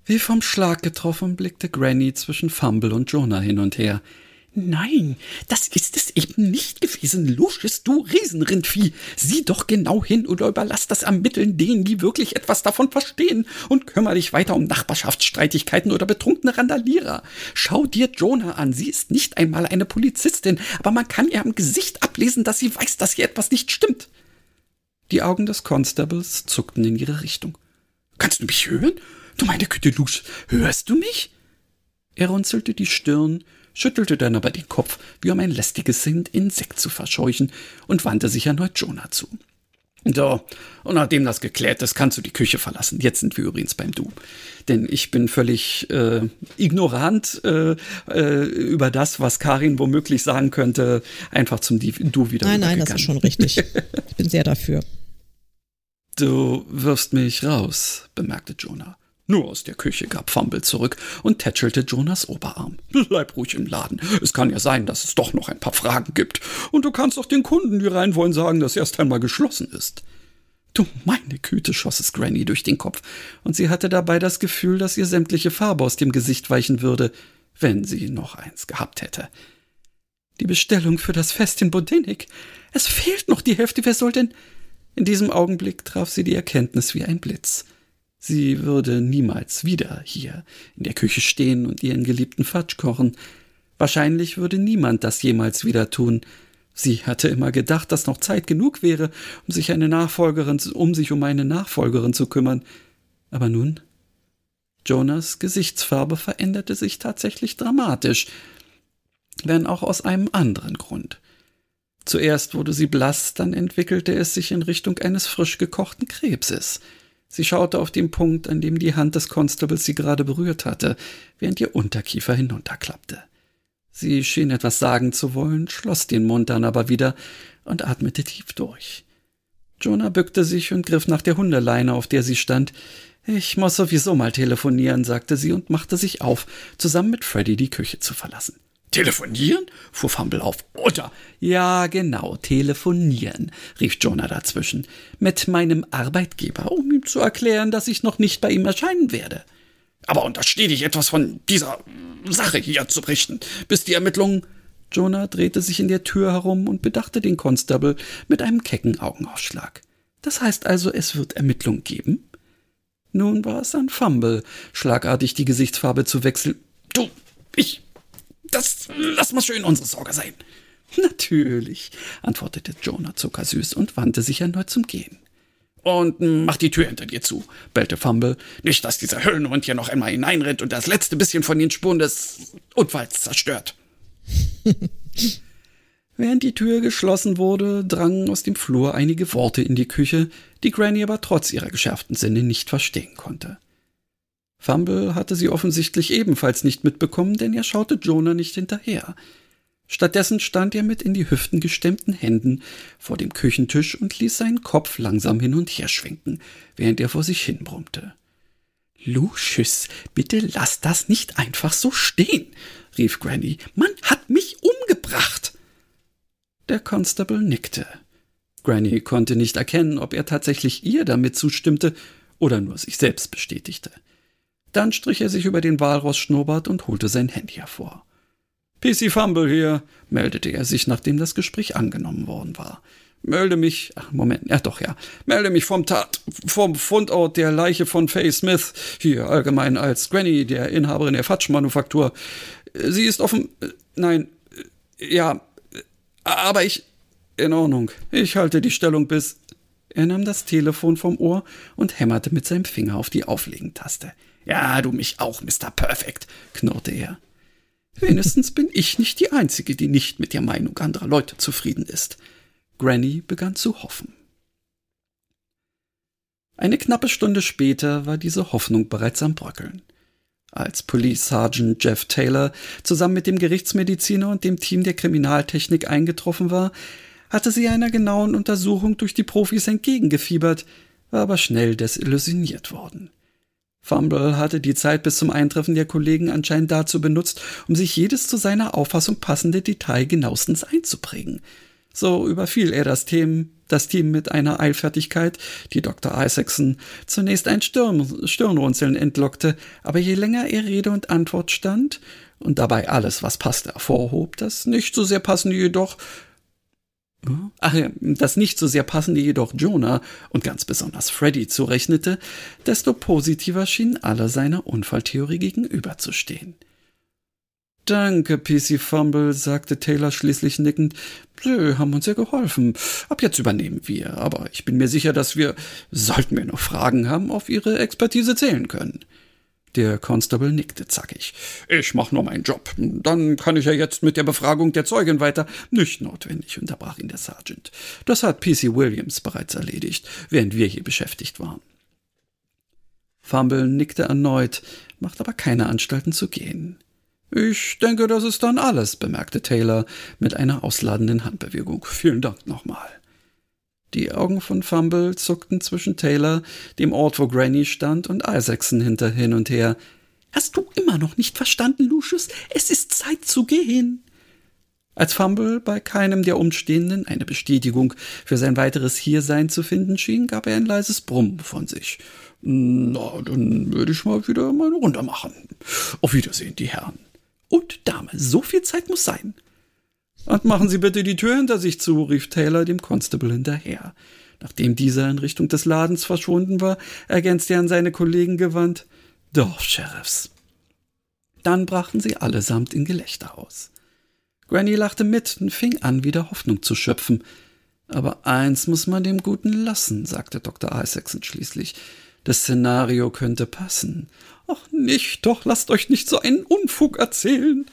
Wie vom Schlag getroffen blickte Granny zwischen Fumble und Jonah hin und her. Nein, das ist es eben nicht gewesen, Lucius, du Riesenrindvieh. Sieh doch genau hin oder überlass das Ermitteln denen, die wirklich etwas davon verstehen und kümmere dich weiter um Nachbarschaftsstreitigkeiten oder betrunkene Randalierer. Schau dir Jonah an, sie ist nicht einmal eine Polizistin, aber man kann ihr am Gesicht ablesen, dass sie weiß, dass hier etwas nicht stimmt. Die Augen des Constables zuckten in ihre Richtung. Kannst du mich hören? Du meine Güte, Lucius, hörst du mich? Er runzelte die Stirn schüttelte dann aber den Kopf, wie um ein lästiges Insekt zu verscheuchen, und wandte sich erneut Jonah zu. So, und nachdem das geklärt ist, kannst du die Küche verlassen. Jetzt sind wir übrigens beim Du. Denn ich bin völlig äh, ignorant äh, äh, über das, was Karin womöglich sagen könnte, einfach zum Du wieder. Nein, nein, das ist schon richtig. [LAUGHS] ich bin sehr dafür. Du wirfst mich raus, bemerkte Jonah. Nur aus der Küche gab Fumble zurück und tätschelte Jonas Oberarm. [LAUGHS] Bleib ruhig im Laden. Es kann ja sein, dass es doch noch ein paar Fragen gibt. Und du kannst auch den Kunden, die rein wollen, sagen, dass erst einmal geschlossen ist. Du meine Güte, schoss es Granny durch den Kopf, und sie hatte dabei das Gefühl, dass ihr sämtliche Farbe aus dem Gesicht weichen würde, wenn sie noch eins gehabt hätte. Die Bestellung für das Fest in Bodenik. Es fehlt noch die Hälfte. Wer soll denn? In diesem Augenblick traf sie die Erkenntnis wie ein Blitz. Sie würde niemals wieder hier in der Küche stehen und ihren geliebten Fatsch kochen. Wahrscheinlich würde niemand das jemals wieder tun. Sie hatte immer gedacht, dass noch Zeit genug wäre, um sich eine Nachfolgerin, um sich um eine Nachfolgerin zu kümmern. Aber nun? Jonas Gesichtsfarbe veränderte sich tatsächlich dramatisch, wenn auch aus einem anderen Grund. Zuerst wurde sie blass, dann entwickelte es sich in Richtung eines frisch gekochten Krebses. Sie schaute auf den Punkt, an dem die Hand des Constables sie gerade berührt hatte, während ihr Unterkiefer hinunterklappte. Sie schien etwas sagen zu wollen, schloss den Mund dann aber wieder und atmete tief durch. Jonah bückte sich und griff nach der Hundeleine, auf der sie stand. Ich muss sowieso mal telefonieren, sagte sie und machte sich auf, zusammen mit Freddy die Küche zu verlassen. Telefonieren? fuhr Fumble auf. Oder? Ja, genau, telefonieren, rief Jonah dazwischen. Mit meinem Arbeitgeber, um ihm zu erklären, dass ich noch nicht bei ihm erscheinen werde. Aber unterstehe dich etwas von dieser Sache hier zu berichten, bis die Ermittlungen. Jonah drehte sich in der Tür herum und bedachte den Constable mit einem kecken Augenausschlag. Das heißt also, es wird Ermittlungen geben? Nun war es an Fumble, schlagartig die Gesichtsfarbe zu wechseln. Du, ich das lass mal schön unsere Sorge sein. Natürlich, antwortete Jonah zuckersüß und wandte sich erneut zum Gehen. Und mach die Tür hinter dir zu, bellte Fumble. Nicht, dass dieser Höllenhund hier noch einmal hineinrennt und das letzte bisschen von den Spuren des Unfalls zerstört. [LAUGHS] Während die Tür geschlossen wurde, drangen aus dem Flur einige Worte in die Küche, die Granny aber trotz ihrer geschärften Sinne nicht verstehen konnte. Fumble hatte sie offensichtlich ebenfalls nicht mitbekommen, denn er schaute Jonah nicht hinterher. Stattdessen stand er mit in die Hüften gestemmten Händen vor dem Küchentisch und ließ seinen Kopf langsam hin und her schwenken, während er vor sich hin brummte. Lucius, bitte lass das nicht einfach so stehen, rief Granny. Man hat mich umgebracht. Der Constable nickte. Granny konnte nicht erkennen, ob er tatsächlich ihr damit zustimmte oder nur sich selbst bestätigte. Dann strich er sich über den Walross-Schnurrbart und holte sein Handy hervor. PC Fumble hier, meldete er sich, nachdem das Gespräch angenommen worden war. Melde mich, ach, Moment, ja doch, ja. Melde mich vom Tat, vom Fundort der Leiche von Faye Smith, hier allgemein als Granny, der Inhaberin der Fatsch-Manufaktur. Sie ist offen, äh, nein, äh, ja, aber ich, In Ordnung. Ich halte die Stellung bis. Er nahm das Telefon vom Ohr und hämmerte mit seinem Finger auf die Auflegentaste. Ja, du mich auch, Mr. Perfect, knurrte er. Wenigstens bin ich nicht die Einzige, die nicht mit der Meinung anderer Leute zufrieden ist. Granny begann zu hoffen. Eine knappe Stunde später war diese Hoffnung bereits am Bröckeln. Als Police Sergeant Jeff Taylor zusammen mit dem Gerichtsmediziner und dem Team der Kriminaltechnik eingetroffen war, hatte sie einer genauen Untersuchung durch die Profis entgegengefiebert, war aber schnell desillusioniert worden. Fumble hatte die Zeit bis zum Eintreffen der Kollegen anscheinend dazu benutzt, um sich jedes zu seiner Auffassung passende Detail genauestens einzuprägen. So überfiel er das Team, das Team mit einer Eilfertigkeit, die Dr. Isaacson zunächst ein Stirn, Stirnrunzeln entlockte, aber je länger er Rede und Antwort stand und dabei alles, was passte, hervorhob, das nicht so sehr passende jedoch Ach ja, das nicht so sehr passende jedoch Jonah und ganz besonders Freddy zurechnete, desto positiver schienen alle seiner Unfalltheorie gegenüberzustehen. Danke, PC Fumble, sagte Taylor schließlich nickend. Sie haben uns ja geholfen. Ab jetzt übernehmen wir, aber ich bin mir sicher, dass wir, sollten wir noch Fragen haben, auf Ihre Expertise zählen können. Der Constable nickte zackig. Ich mach nur meinen Job. Dann kann ich ja jetzt mit der Befragung der Zeugin weiter. Nicht notwendig, unterbrach ihn der Sergeant. Das hat PC Williams bereits erledigt, während wir hier beschäftigt waren. Fumble nickte erneut, macht aber keine Anstalten zu gehen. Ich denke, das ist dann alles, bemerkte Taylor mit einer ausladenden Handbewegung. Vielen Dank nochmal. Die Augen von Fumble zuckten zwischen Taylor, dem Ort, wo Granny stand, und Isaacson hinter hin und her. Hast du immer noch nicht verstanden, Lucius? Es ist Zeit zu gehen. Als Fumble bei keinem der Umstehenden eine Bestätigung für sein weiteres Hiersein zu finden schien, gab er ein leises Brummen von sich. Na, dann würde ich mal wieder meine Runde machen. Auf Wiedersehen, die Herren und Dame. So viel Zeit muss sein. Und machen Sie bitte die Tür hinter sich zu, rief Taylor dem Constable hinterher. Nachdem dieser in Richtung des Ladens verschwunden war, ergänzte er an seine Kollegen gewandt. Doch, Sheriffs. Dann brachen sie allesamt in Gelächter aus. Granny lachte mit und fing an, wieder Hoffnung zu schöpfen. Aber eins muss man dem Guten lassen, sagte Dr. Isaacson schließlich. Das Szenario könnte passen. Ach nicht, doch lasst euch nicht so einen Unfug erzählen.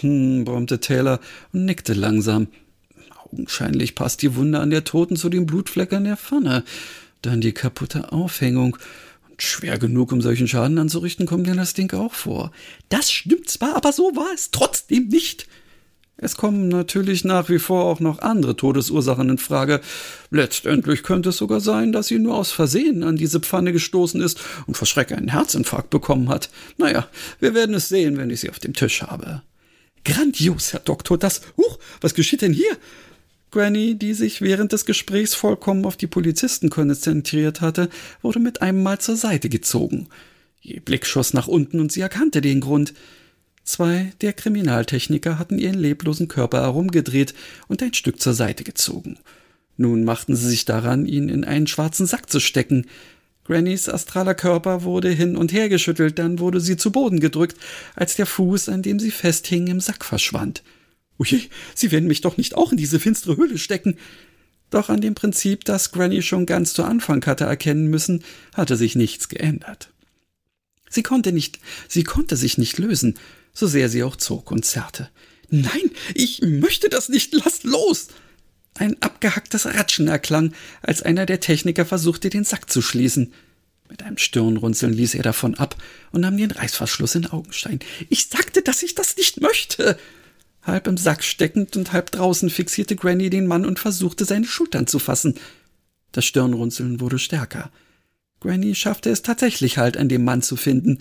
Hm, brummte Taylor und nickte langsam. Augenscheinlich passt die Wunde an der Toten zu den Blutfleckern der Pfanne. Dann die kaputte Aufhängung. Und schwer genug, um solchen Schaden anzurichten, kommt mir das Ding auch vor. Das stimmt zwar, aber so war es trotzdem nicht. Es kommen natürlich nach wie vor auch noch andere Todesursachen in Frage. Letztendlich könnte es sogar sein, dass sie nur aus Versehen an diese Pfanne gestoßen ist und vor Schreck einen Herzinfarkt bekommen hat. Naja, wir werden es sehen, wenn ich sie auf dem Tisch habe. Grandios, Herr Doktor, das. Huch, was geschieht denn hier? Granny, die sich während des Gesprächs vollkommen auf die Polizisten konzentriert hatte, wurde mit einem Mal zur Seite gezogen. Ihr Blick schoss nach unten und sie erkannte den Grund. Zwei der Kriminaltechniker hatten ihren leblosen Körper herumgedreht und ein Stück zur Seite gezogen. Nun machten sie sich daran, ihn in einen schwarzen Sack zu stecken. Grannys astraler Körper wurde hin und her geschüttelt, dann wurde sie zu Boden gedrückt, als der Fuß, an dem sie festhing, im Sack verschwand. Ui, Sie werden mich doch nicht auch in diese finstere Höhle stecken. Doch an dem Prinzip, das Granny schon ganz zu Anfang hatte erkennen müssen, hatte sich nichts geändert. Sie konnte nicht, sie konnte sich nicht lösen so sehr sie auch zog und zerrte. Nein, ich möchte das nicht, lass los! Ein abgehacktes Ratschen erklang, als einer der Techniker versuchte, den Sack zu schließen. Mit einem Stirnrunzeln ließ er davon ab und nahm den Reißverschluss in Augenstein. Ich sagte, dass ich das nicht möchte! Halb im Sack steckend und halb draußen fixierte Granny den Mann und versuchte, seine Schultern zu fassen. Das Stirnrunzeln wurde stärker. Granny schaffte es tatsächlich halt, an dem Mann zu finden.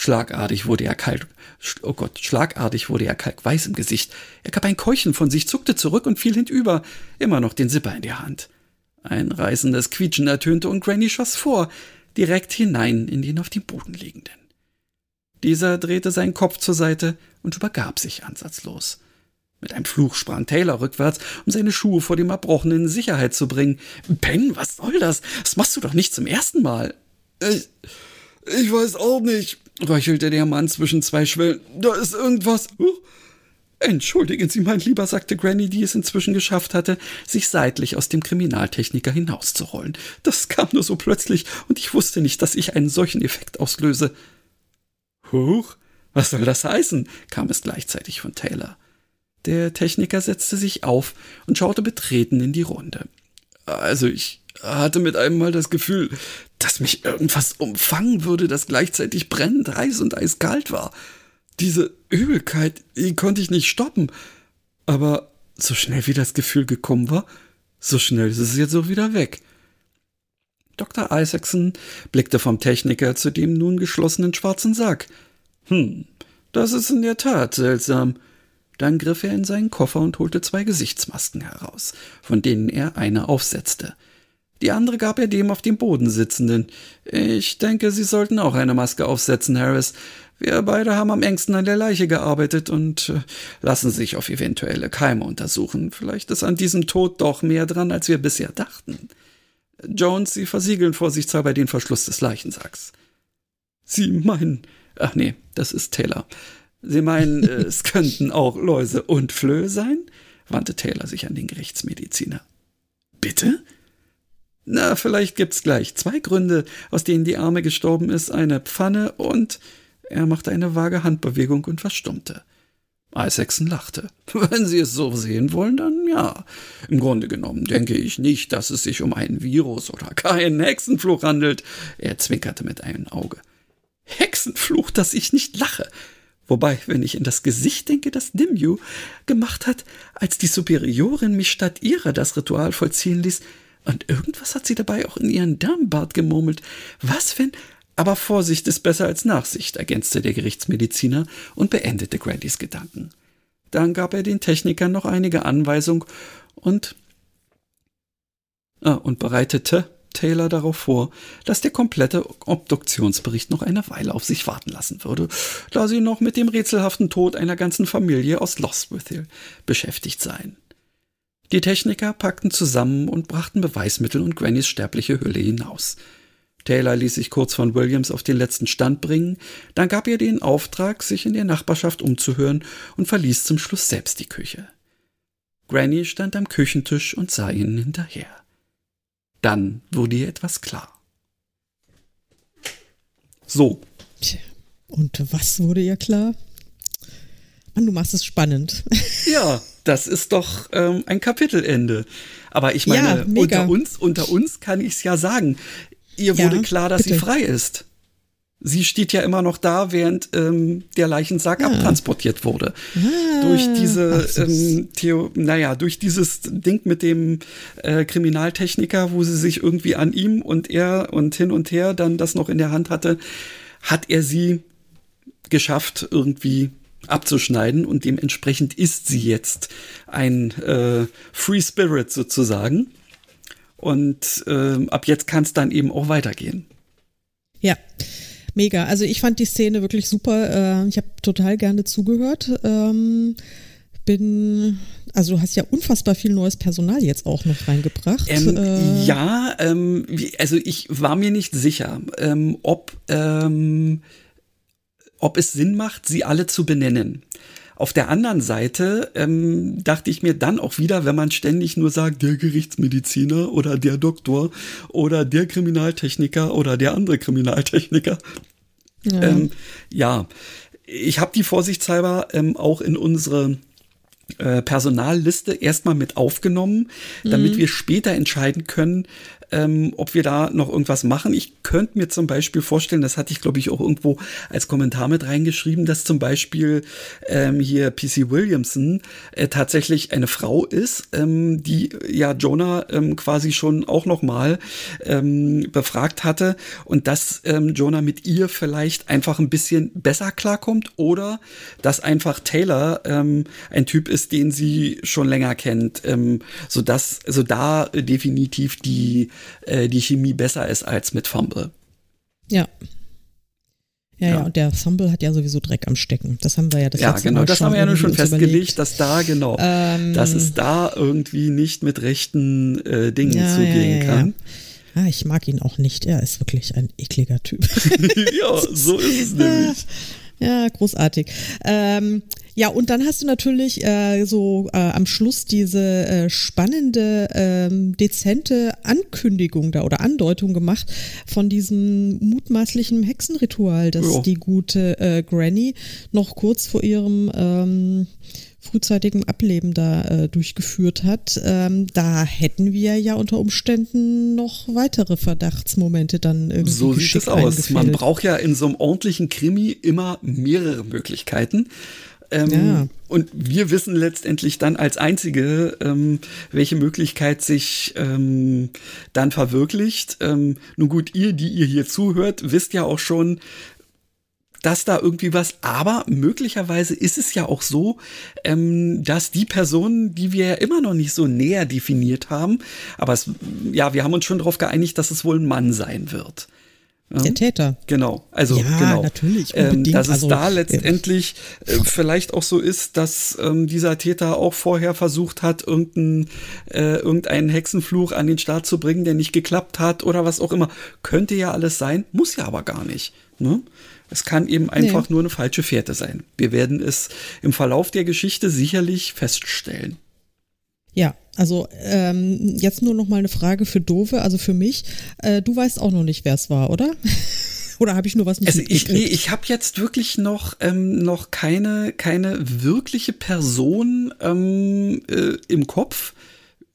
Schlagartig wurde er kalt, oh Gott, schlagartig wurde er kalkweiß im Gesicht. Er gab ein Keuchen von sich, zuckte zurück und fiel hinüber, immer noch den Zipper in der Hand. Ein reißendes Quietschen ertönte und Granny schoss vor, direkt hinein in den auf dem Boden liegenden. Dieser drehte seinen Kopf zur Seite und übergab sich ansatzlos. Mit einem Fluch sprang Taylor rückwärts, um seine Schuhe vor dem Erbrochenen in Sicherheit zu bringen. Ben, was soll das? Das machst du doch nicht zum ersten Mal. Ich, ich weiß auch nicht, röchelte der Mann zwischen zwei Schwellen. Da ist irgendwas. Huch. Entschuldigen Sie, mein Lieber, sagte Granny, die es inzwischen geschafft hatte, sich seitlich aus dem Kriminaltechniker hinauszurollen. Das kam nur so plötzlich, und ich wusste nicht, dass ich einen solchen Effekt auslöse. Huch, was soll das heißen? kam es gleichzeitig von Taylor. Der Techniker setzte sich auf und schaute betreten in die Runde. Also ich hatte mit einem Mal das Gefühl, dass mich irgendwas umfangen würde, das gleichzeitig brennend heiß und eiskalt war. Diese Übelkeit, die konnte ich nicht stoppen. Aber so schnell wie das Gefühl gekommen war, so schnell ist es jetzt auch wieder weg. Dr. Isaacson blickte vom Techniker zu dem nun geschlossenen schwarzen Sack. Hm, das ist in der Tat seltsam. Dann griff er in seinen Koffer und holte zwei Gesichtsmasken heraus, von denen er eine aufsetzte. Die andere gab er dem auf dem Boden sitzenden. Ich denke, Sie sollten auch eine Maske aufsetzen, Harris. Wir beide haben am engsten an der Leiche gearbeitet und äh, lassen sich auf eventuelle Keime untersuchen. Vielleicht ist an diesem Tod doch mehr dran, als wir bisher dachten. Jones, Sie versiegeln vorsichtshalber den Verschluss des Leichensacks. Sie meinen, ach nee, das ist Taylor. Sie meinen, äh, es könnten auch Läuse und Flöhe sein? wandte Taylor sich an den Gerichtsmediziner. Bitte? Na, vielleicht gibt's gleich zwei Gründe, aus denen die Arme gestorben ist, eine Pfanne und er machte eine vage Handbewegung und verstummte. Isaacson lachte. Wenn Sie es so sehen wollen, dann ja. Im Grunde genommen denke ich nicht, dass es sich um einen Virus oder keinen Hexenfluch handelt. Er zwinkerte mit einem Auge. Hexenfluch, dass ich nicht lache. Wobei, wenn ich in das Gesicht denke, das Nimue gemacht hat, als die Superiorin mich statt ihrer das Ritual vollziehen ließ, und irgendwas hat sie dabei auch in ihren Darmbart gemurmelt. Was, wenn aber Vorsicht ist besser als Nachsicht, ergänzte der Gerichtsmediziner und beendete Grandys Gedanken. Dann gab er den Technikern noch einige Anweisungen und ah, und bereitete Taylor darauf vor, dass der komplette Obduktionsbericht noch eine Weile auf sich warten lassen würde, da sie noch mit dem rätselhaften Tod einer ganzen Familie aus Lostwithiel beschäftigt seien. Die Techniker packten zusammen und brachten Beweismittel und Grannys sterbliche Hülle hinaus. Taylor ließ sich kurz von Williams auf den letzten Stand bringen, dann gab er den Auftrag, sich in der Nachbarschaft umzuhören und verließ zum Schluss selbst die Küche. Granny stand am Küchentisch und sah ihnen hinterher. Dann wurde ihr etwas klar. So. Tja, und was wurde ihr klar? Mann, du machst es spannend. [LAUGHS] Ja, das ist doch ähm, ein Kapitelende. Aber ich meine, ja, unter uns, unter uns kann ich es ja sagen ihr wurde ja, klar, dass bitte. sie frei ist. Sie steht ja immer noch da, während ähm, der Leichensack ah. abtransportiert wurde. Ah. Durch diese, ähm, Theo, naja, durch dieses Ding mit dem äh, Kriminaltechniker, wo sie sich irgendwie an ihm und er und hin und her dann das noch in der Hand hatte, hat er sie geschafft, irgendwie abzuschneiden und dementsprechend ist sie jetzt ein äh, Free Spirit sozusagen. Und äh, ab jetzt kann es dann eben auch weitergehen. Ja, mega. Also ich fand die Szene wirklich super. Äh, ich habe total gerne zugehört. Ähm, bin, also du hast ja unfassbar viel neues Personal jetzt auch noch reingebracht. Ähm, äh, ja, ähm, also ich war mir nicht sicher, ähm, ob, ähm, ob es Sinn macht, sie alle zu benennen. Auf der anderen Seite ähm, dachte ich mir dann auch wieder, wenn man ständig nur sagt, der Gerichtsmediziner oder der Doktor oder der Kriminaltechniker oder der andere Kriminaltechniker. Ja, ähm, ja. ich habe die vorsichtshalber ähm, auch in unsere äh, Personalliste erstmal mit aufgenommen, damit mhm. wir später entscheiden können, ähm, ob wir da noch irgendwas machen. Ich könnte mir zum Beispiel vorstellen, das hatte ich glaube ich auch irgendwo als Kommentar mit reingeschrieben, dass zum Beispiel ähm, hier PC Williamson äh, tatsächlich eine Frau ist, ähm, die ja Jonah ähm, quasi schon auch noch mal ähm, befragt hatte und dass ähm, Jonah mit ihr vielleicht einfach ein bisschen besser klarkommt oder dass einfach Taylor ähm, ein Typ ist, den sie schon länger kennt, ähm, so dass also da definitiv die äh, die Chemie besser ist als mit Fumble. Ja. Ja, ja, ja, und der Fumble hat ja sowieso Dreck am Stecken. Das haben wir ja das Ja, genau, das haben wir ja nur schon festgelegt, überlegt. dass da, genau, ähm, dass es da irgendwie nicht mit rechten äh, Dingen ja, zugehen ja, kann. Ja, ich mag ihn auch nicht. Er ist wirklich ein ekliger Typ. [LAUGHS] ja, so ist es [LAUGHS] nämlich. Ja, großartig. Ähm, Ja, und dann hast du natürlich äh, so äh, am Schluss diese äh, spannende, ähm, dezente Ankündigung da oder Andeutung gemacht von diesem mutmaßlichen Hexenritual, das jo. die gute äh, Granny noch kurz vor ihrem ähm, frühzeitigen Ableben da äh, durchgeführt hat. Ähm, da hätten wir ja unter Umständen noch weitere Verdachtsmomente dann irgendwie. So sieht es aus. Man braucht ja in so einem ordentlichen Krimi immer mehrere Möglichkeiten. Ähm, ja. Und wir wissen letztendlich dann als Einzige, ähm, welche Möglichkeit sich ähm, dann verwirklicht. Ähm, nun gut, ihr, die ihr hier zuhört, wisst ja auch schon, dass da irgendwie was, aber möglicherweise ist es ja auch so, ähm, dass die Personen, die wir ja immer noch nicht so näher definiert haben, aber es, ja, wir haben uns schon darauf geeinigt, dass es wohl ein Mann sein wird. Der Täter. Genau, also ja, genau. natürlich. Ähm, dass es also, da letztendlich äh, vielleicht auch so ist, dass ähm, dieser Täter auch vorher versucht hat, irgendein, äh, irgendeinen Hexenfluch an den Start zu bringen, der nicht geklappt hat oder was auch immer. Könnte ja alles sein, muss ja aber gar nicht. Ne? Es kann eben einfach nee. nur eine falsche Fährte sein. Wir werden es im Verlauf der Geschichte sicherlich feststellen. Ja, also ähm, jetzt nur noch mal eine Frage für Dove, also für mich. Äh, du weißt auch noch nicht, wer es war, oder? [LAUGHS] Oder habe ich nur was nicht also ich, Nee, ich habe jetzt wirklich noch, ähm, noch keine, keine wirkliche Person ähm, äh, im Kopf.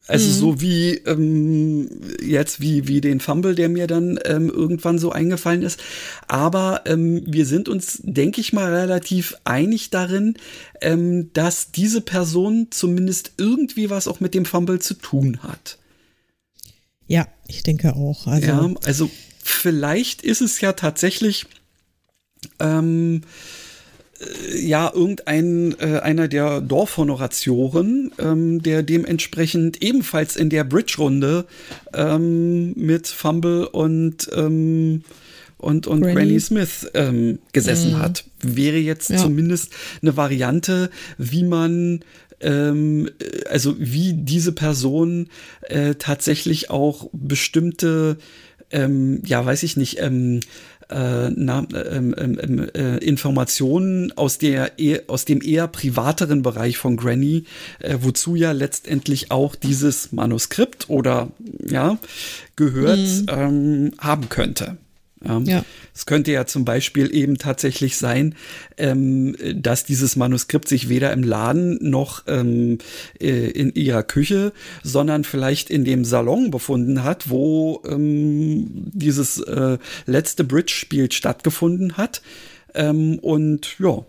Also mhm. so wie ähm, jetzt wie wie den Fumble, der mir dann ähm, irgendwann so eingefallen ist. Aber ähm, wir sind uns, denke ich mal, relativ einig darin, ähm, dass diese Person zumindest irgendwie was auch mit dem Fumble zu tun hat. Ja, ich denke auch. Also, ja, also vielleicht ist es ja tatsächlich ähm, äh, ja irgendein äh, einer der Dorfhonoratioren, ähm, der dementsprechend ebenfalls in der Bridge-Runde ähm, mit Fumble und ähm, und, und Granny, Granny Smith ähm, gesessen mhm. hat. Wäre jetzt ja. zumindest eine Variante, wie man ähm, also wie diese Person äh, tatsächlich auch bestimmte ähm, ja, weiß ich nicht, ähm, äh, na, ähm, ähm, ähm, äh, Informationen aus, der, e, aus dem eher privateren Bereich von Granny, äh, wozu ja letztendlich auch dieses Manuskript oder ja gehört mhm. ähm, haben könnte. Ja. Es könnte ja zum Beispiel eben tatsächlich sein, ähm, dass dieses Manuskript sich weder im Laden noch ähm, äh, in ihrer Küche, sondern vielleicht in dem Salon befunden hat, wo ähm, dieses äh, letzte Bridge-Spiel stattgefunden hat. Ähm, und ja,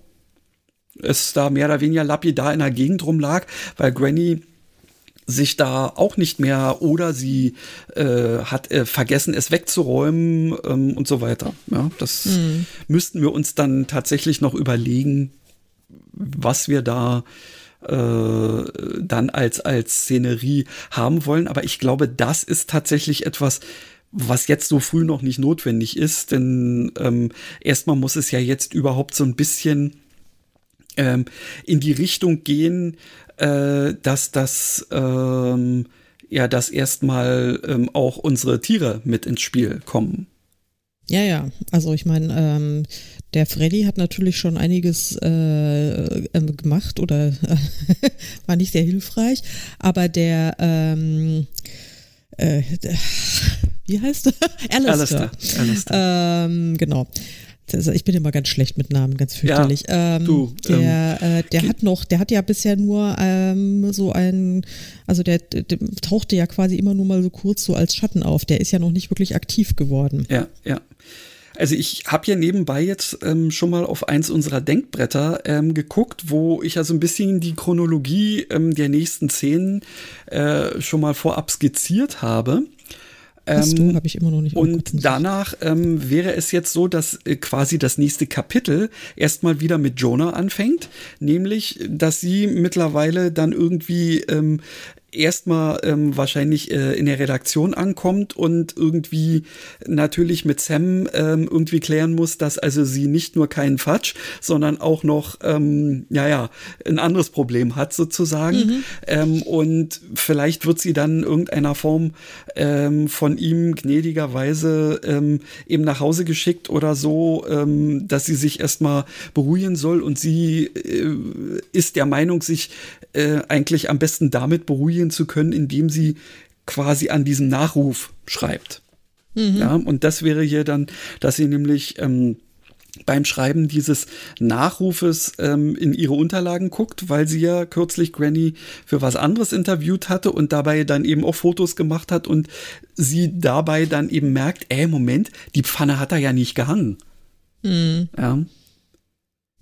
es da mehr oder weniger lapidar in der Gegend rumlag, weil Granny sich da auch nicht mehr oder sie äh, hat äh, vergessen, es wegzuräumen ähm, und so weiter. Ja, das mhm. müssten wir uns dann tatsächlich noch überlegen, was wir da äh, dann als, als Szenerie haben wollen. Aber ich glaube, das ist tatsächlich etwas, was jetzt so früh noch nicht notwendig ist, denn ähm, erstmal muss es ja jetzt überhaupt so ein bisschen ähm, in die Richtung gehen, äh, dass das ähm, ja, dass erstmal ähm, auch unsere Tiere mit ins Spiel kommen. Ja, ja. Also ich meine, ähm, der Freddy hat natürlich schon einiges äh, äh, gemacht oder [LAUGHS] war nicht sehr hilfreich, aber der ähm, äh, [LAUGHS] wie heißt er? [LAUGHS] Alistair. Alistair. Alistair. Ähm, genau. Also ich bin immer ganz schlecht mit Namen, ganz fürchterlich. Ja, ähm, du, der, ähm, äh, der hat noch, der hat ja bisher nur ähm, so ein, also der, der, tauchte ja quasi immer nur mal so kurz so als Schatten auf. Der ist ja noch nicht wirklich aktiv geworden. Ja, ja. Also ich habe ja nebenbei jetzt ähm, schon mal auf eins unserer Denkbretter ähm, geguckt, wo ich ja so ein bisschen die Chronologie ähm, der nächsten Szenen äh, schon mal vorab skizziert habe. Ähm, habe ich immer noch nicht. Und danach ähm, wäre es jetzt so, dass äh, quasi das nächste Kapitel erstmal wieder mit Jonah anfängt, nämlich, dass sie mittlerweile dann irgendwie ähm, erstmal ähm, wahrscheinlich äh, in der Redaktion ankommt und irgendwie natürlich mit Sam ähm, irgendwie klären muss, dass also sie nicht nur keinen Fatsch, sondern auch noch, ähm, ja, ja, ein anderes Problem hat sozusagen. Mhm. Ähm, und vielleicht wird sie dann in irgendeiner Form ähm, von ihm gnädigerweise ähm, eben nach Hause geschickt oder so, ähm, dass sie sich erstmal beruhigen soll und sie äh, ist der Meinung, sich äh, eigentlich am besten damit beruhigen zu können, indem sie quasi an diesem Nachruf schreibt. Mhm. Ja, und das wäre hier dann, dass sie nämlich ähm, beim Schreiben dieses Nachrufes ähm, in ihre Unterlagen guckt, weil sie ja kürzlich Granny für was anderes interviewt hatte und dabei dann eben auch Fotos gemacht hat und sie dabei dann eben merkt, ey, Moment, die Pfanne hat er ja nicht gehangen. Mhm. Ja.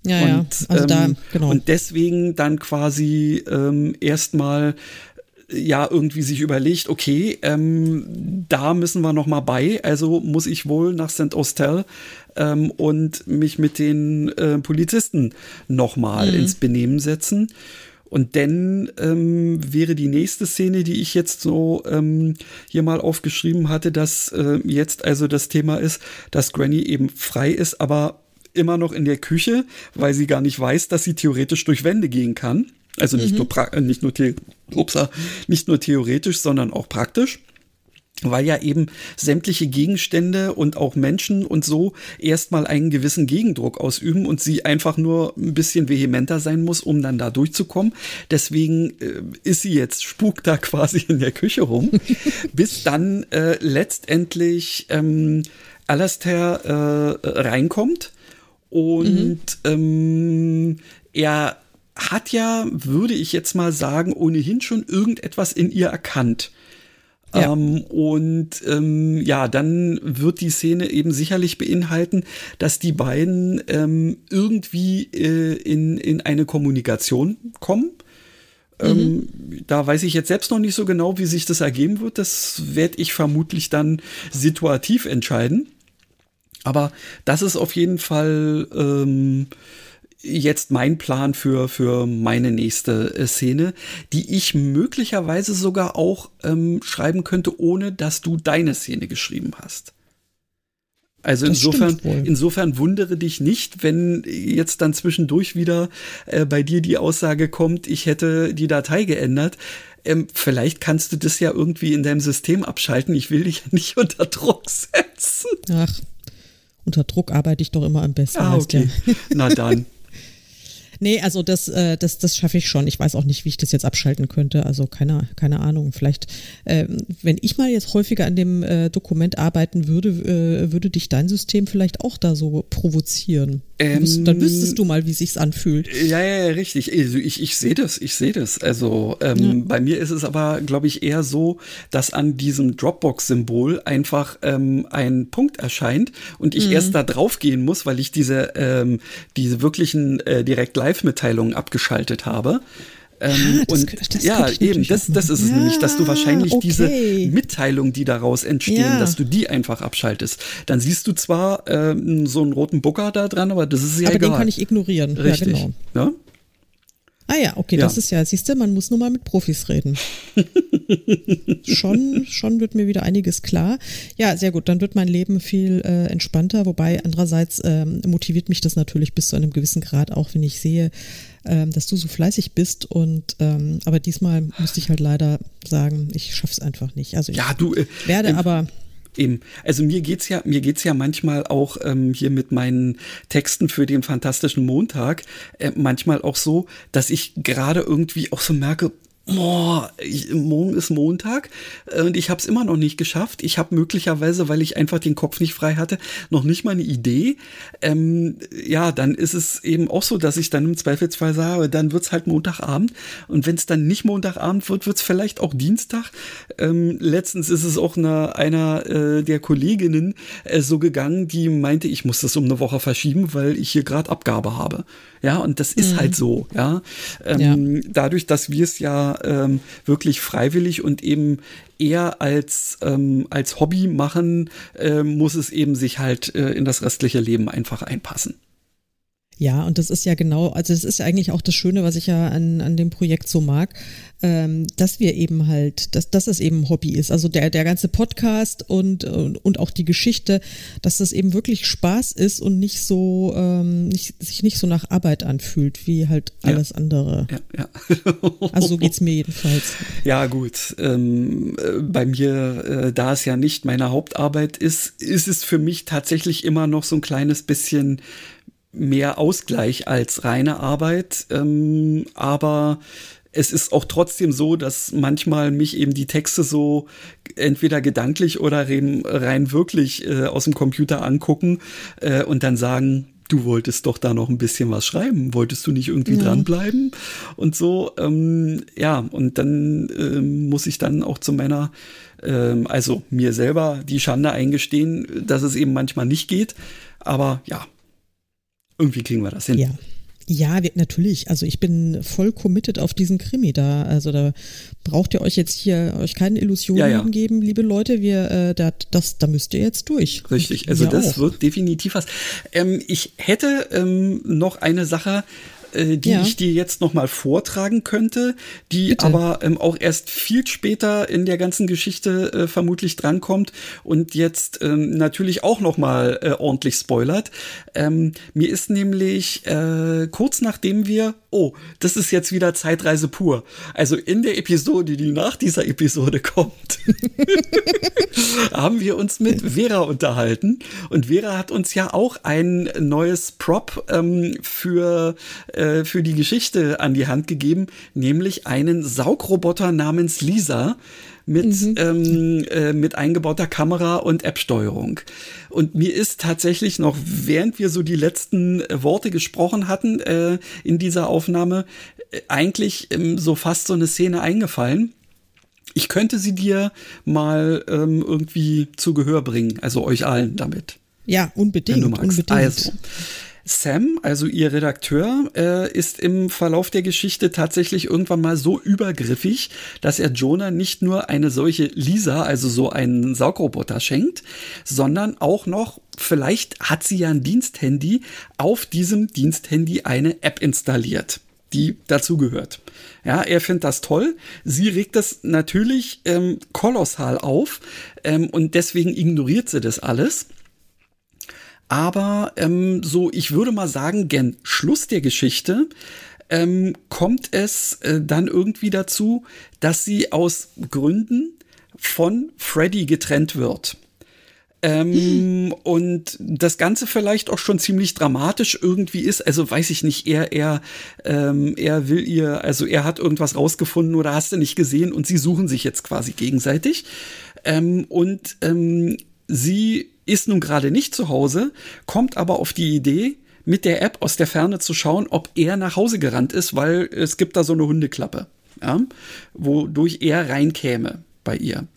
Ja, und, ja. Also ähm, da, genau. Und deswegen dann quasi ähm, erstmal ja irgendwie sich überlegt, okay, ähm, da müssen wir noch mal bei, also muss ich wohl nach St. Austell ähm, und mich mit den äh, Polizisten noch mal mhm. ins Benehmen setzen. Und dann ähm, wäre die nächste Szene, die ich jetzt so ähm, hier mal aufgeschrieben hatte, dass äh, jetzt also das Thema ist, dass Granny eben frei ist, aber immer noch in der Küche, weil sie gar nicht weiß, dass sie theoretisch durch Wände gehen kann. Also nicht, mhm. nur, nicht, nur, upsa, nicht nur theoretisch, sondern auch praktisch weil ja eben sämtliche Gegenstände und auch Menschen und so erstmal einen gewissen Gegendruck ausüben und sie einfach nur ein bisschen vehementer sein muss, um dann da durchzukommen. Deswegen äh, ist sie jetzt, spukt da [LAUGHS] quasi in der Küche rum, [LAUGHS] bis dann äh, letztendlich ähm, Alastair äh, reinkommt und mhm. ähm, er hat ja, würde ich jetzt mal sagen, ohnehin schon irgendetwas in ihr erkannt. Ja. Ähm, und ähm, ja, dann wird die Szene eben sicherlich beinhalten, dass die beiden ähm, irgendwie äh, in, in eine Kommunikation kommen. Ähm, mhm. da weiß ich jetzt selbst noch nicht so genau, wie sich das ergeben wird. Das werde ich vermutlich dann situativ entscheiden. Aber das ist auf jeden Fall ähm, jetzt mein Plan für, für meine nächste äh, Szene, die ich möglicherweise sogar auch ähm, schreiben könnte, ohne dass du deine Szene geschrieben hast. Also das insofern, insofern wundere dich nicht, wenn jetzt dann zwischendurch wieder äh, bei dir die Aussage kommt, ich hätte die Datei geändert. Ähm, vielleicht kannst du das ja irgendwie in deinem System abschalten. Ich will dich nicht [LAUGHS] unter Druck setzen. Ach, unter Druck arbeite ich doch immer am besten. Ah, okay. Na dann. [LAUGHS] Nee, also das, äh, das, das schaffe ich schon. Ich weiß auch nicht, wie ich das jetzt abschalten könnte. Also keine, keine Ahnung. Vielleicht, äh, wenn ich mal jetzt häufiger an dem äh, Dokument arbeiten würde, äh, würde dich dein System vielleicht auch da so provozieren. Ähm, dann wüsstest du mal, wie sich's anfühlt. Ja, ja, ja richtig. Also ich, ich sehe das, ich sehe das. Also ähm, ja. bei mir ist es aber, glaube ich, eher so, dass an diesem Dropbox-Symbol einfach ähm, ein Punkt erscheint und ich mhm. erst da drauf gehen muss, weil ich diese, ähm, diese wirklichen äh, direkt Live-Mitteilungen abgeschaltet habe. Ähm, ah, das, und das ja, eben, das, das ist es ja, nämlich, dass du wahrscheinlich okay. diese Mitteilung, die daraus entstehen, ja. dass du die einfach abschaltest. Dann siehst du zwar ähm, so einen roten Bucker da dran, aber das ist ja aber egal. Aber den kann ich ignorieren. Richtig. Ja, genau. Ja? Ah ja, okay, das ist ja, siehst du, man muss nur mal mit Profis reden. [LAUGHS] schon, schon wird mir wieder einiges klar. Ja, sehr gut, dann wird mein Leben viel äh, entspannter, wobei andererseits ähm, motiviert mich das natürlich bis zu einem gewissen Grad, auch wenn ich sehe, ähm, dass du so fleißig bist und ähm, aber diesmal musste ich halt leider sagen, ich schaff's einfach nicht. Also ich ja, du, äh, werde aber Eben. Also mir geht's ja, mir geht's ja manchmal auch ähm, hier mit meinen Texten für den fantastischen Montag äh, manchmal auch so, dass ich gerade irgendwie auch so merke, Boah, ich, morgen ist Montag äh, und ich habe es immer noch nicht geschafft. Ich habe möglicherweise, weil ich einfach den Kopf nicht frei hatte, noch nicht mal eine Idee. Ähm, ja, dann ist es eben auch so, dass ich dann im Zweifelsfall sage, dann wird's halt Montagabend. Und wenn es dann nicht Montagabend wird, wird's vielleicht auch Dienstag. Ähm, letztens ist es auch eine, einer äh, der Kolleginnen äh, so gegangen, die meinte, ich muss das um eine Woche verschieben, weil ich hier gerade Abgabe habe. Ja, und das ist mhm. halt so, ja. Ähm, ja. Dadurch, dass wir es ja ähm, wirklich freiwillig und eben eher als, ähm, als Hobby machen, äh, muss es eben sich halt äh, in das restliche Leben einfach einpassen. Ja, und das ist ja genau, also das ist ja eigentlich auch das Schöne, was ich ja an, an dem Projekt so mag, ähm, dass wir eben halt, dass, dass es eben ein Hobby ist. Also der, der ganze Podcast und, und, und auch die Geschichte, dass das eben wirklich Spaß ist und nicht so, ähm, nicht, sich nicht so nach Arbeit anfühlt, wie halt alles ja. andere. Ja, ja. [LAUGHS] also so geht's mir jedenfalls. Ja, gut. Ähm, äh, bei mir, äh, da es ja nicht meine Hauptarbeit ist, ist es für mich tatsächlich immer noch so ein kleines bisschen mehr Ausgleich als reine Arbeit. Ähm, aber es ist auch trotzdem so, dass manchmal mich eben die Texte so entweder gedanklich oder rein, rein wirklich äh, aus dem Computer angucken äh, und dann sagen, du wolltest doch da noch ein bisschen was schreiben, wolltest du nicht irgendwie ja. dranbleiben und so. Ähm, ja, und dann ähm, muss ich dann auch zu meiner, ähm, also mir selber die Schande eingestehen, dass es eben manchmal nicht geht. Aber ja, irgendwie kriegen wir das hin. Ja. Ja, wir, natürlich. Also ich bin voll committed auf diesen Krimi da. Also da braucht ihr euch jetzt hier euch keine Illusionen ja, ja. geben, liebe Leute. Wir, äh, da, das, da müsst ihr jetzt durch. Richtig. Also das auch. wird definitiv was. Ähm, ich hätte ähm, noch eine Sache, äh, die ja. ich dir jetzt noch mal vortragen könnte, die Bitte. aber ähm, auch erst viel später in der ganzen Geschichte äh, vermutlich drankommt und jetzt ähm, natürlich auch noch mal äh, ordentlich spoilert. Ähm, mir ist nämlich äh, kurz nachdem wir, oh, das ist jetzt wieder Zeitreise pur. Also in der Episode, die nach dieser Episode kommt, [LAUGHS] haben wir uns mit Vera unterhalten und Vera hat uns ja auch ein neues Prop ähm, für äh, für die Geschichte an die Hand gegeben, nämlich einen Saugroboter namens Lisa mit, mhm. ähm, äh, mit eingebauter Kamera und App-Steuerung. Und mir ist tatsächlich noch, während wir so die letzten Worte gesprochen hatten äh, in dieser Aufnahme, äh, eigentlich ähm, so fast so eine Szene eingefallen. Ich könnte sie dir mal ähm, irgendwie zu Gehör bringen, also euch allen damit. Ja, unbedingt. unbedingt. Also, Sam, also ihr Redakteur, äh, ist im Verlauf der Geschichte tatsächlich irgendwann mal so übergriffig, dass er Jonah nicht nur eine solche Lisa, also so einen Saugroboter schenkt, sondern auch noch, vielleicht hat sie ja ein Diensthandy, auf diesem Diensthandy eine App installiert die dazugehört. Ja, er findet das toll. Sie regt das natürlich ähm, kolossal auf ähm, und deswegen ignoriert sie das alles. Aber ähm, so, ich würde mal sagen, gen Schluss der Geschichte ähm, kommt es äh, dann irgendwie dazu, dass sie aus Gründen von Freddy getrennt wird. Ähm, hm. Und das Ganze vielleicht auch schon ziemlich dramatisch irgendwie ist. Also weiß ich nicht, er, er, ähm, er will ihr, also er hat irgendwas rausgefunden oder hast du nicht gesehen und sie suchen sich jetzt quasi gegenseitig. Ähm, und ähm, sie ist nun gerade nicht zu Hause, kommt aber auf die Idee, mit der App aus der Ferne zu schauen, ob er nach Hause gerannt ist, weil es gibt da so eine Hundeklappe, ja, wodurch er reinkäme bei ihr.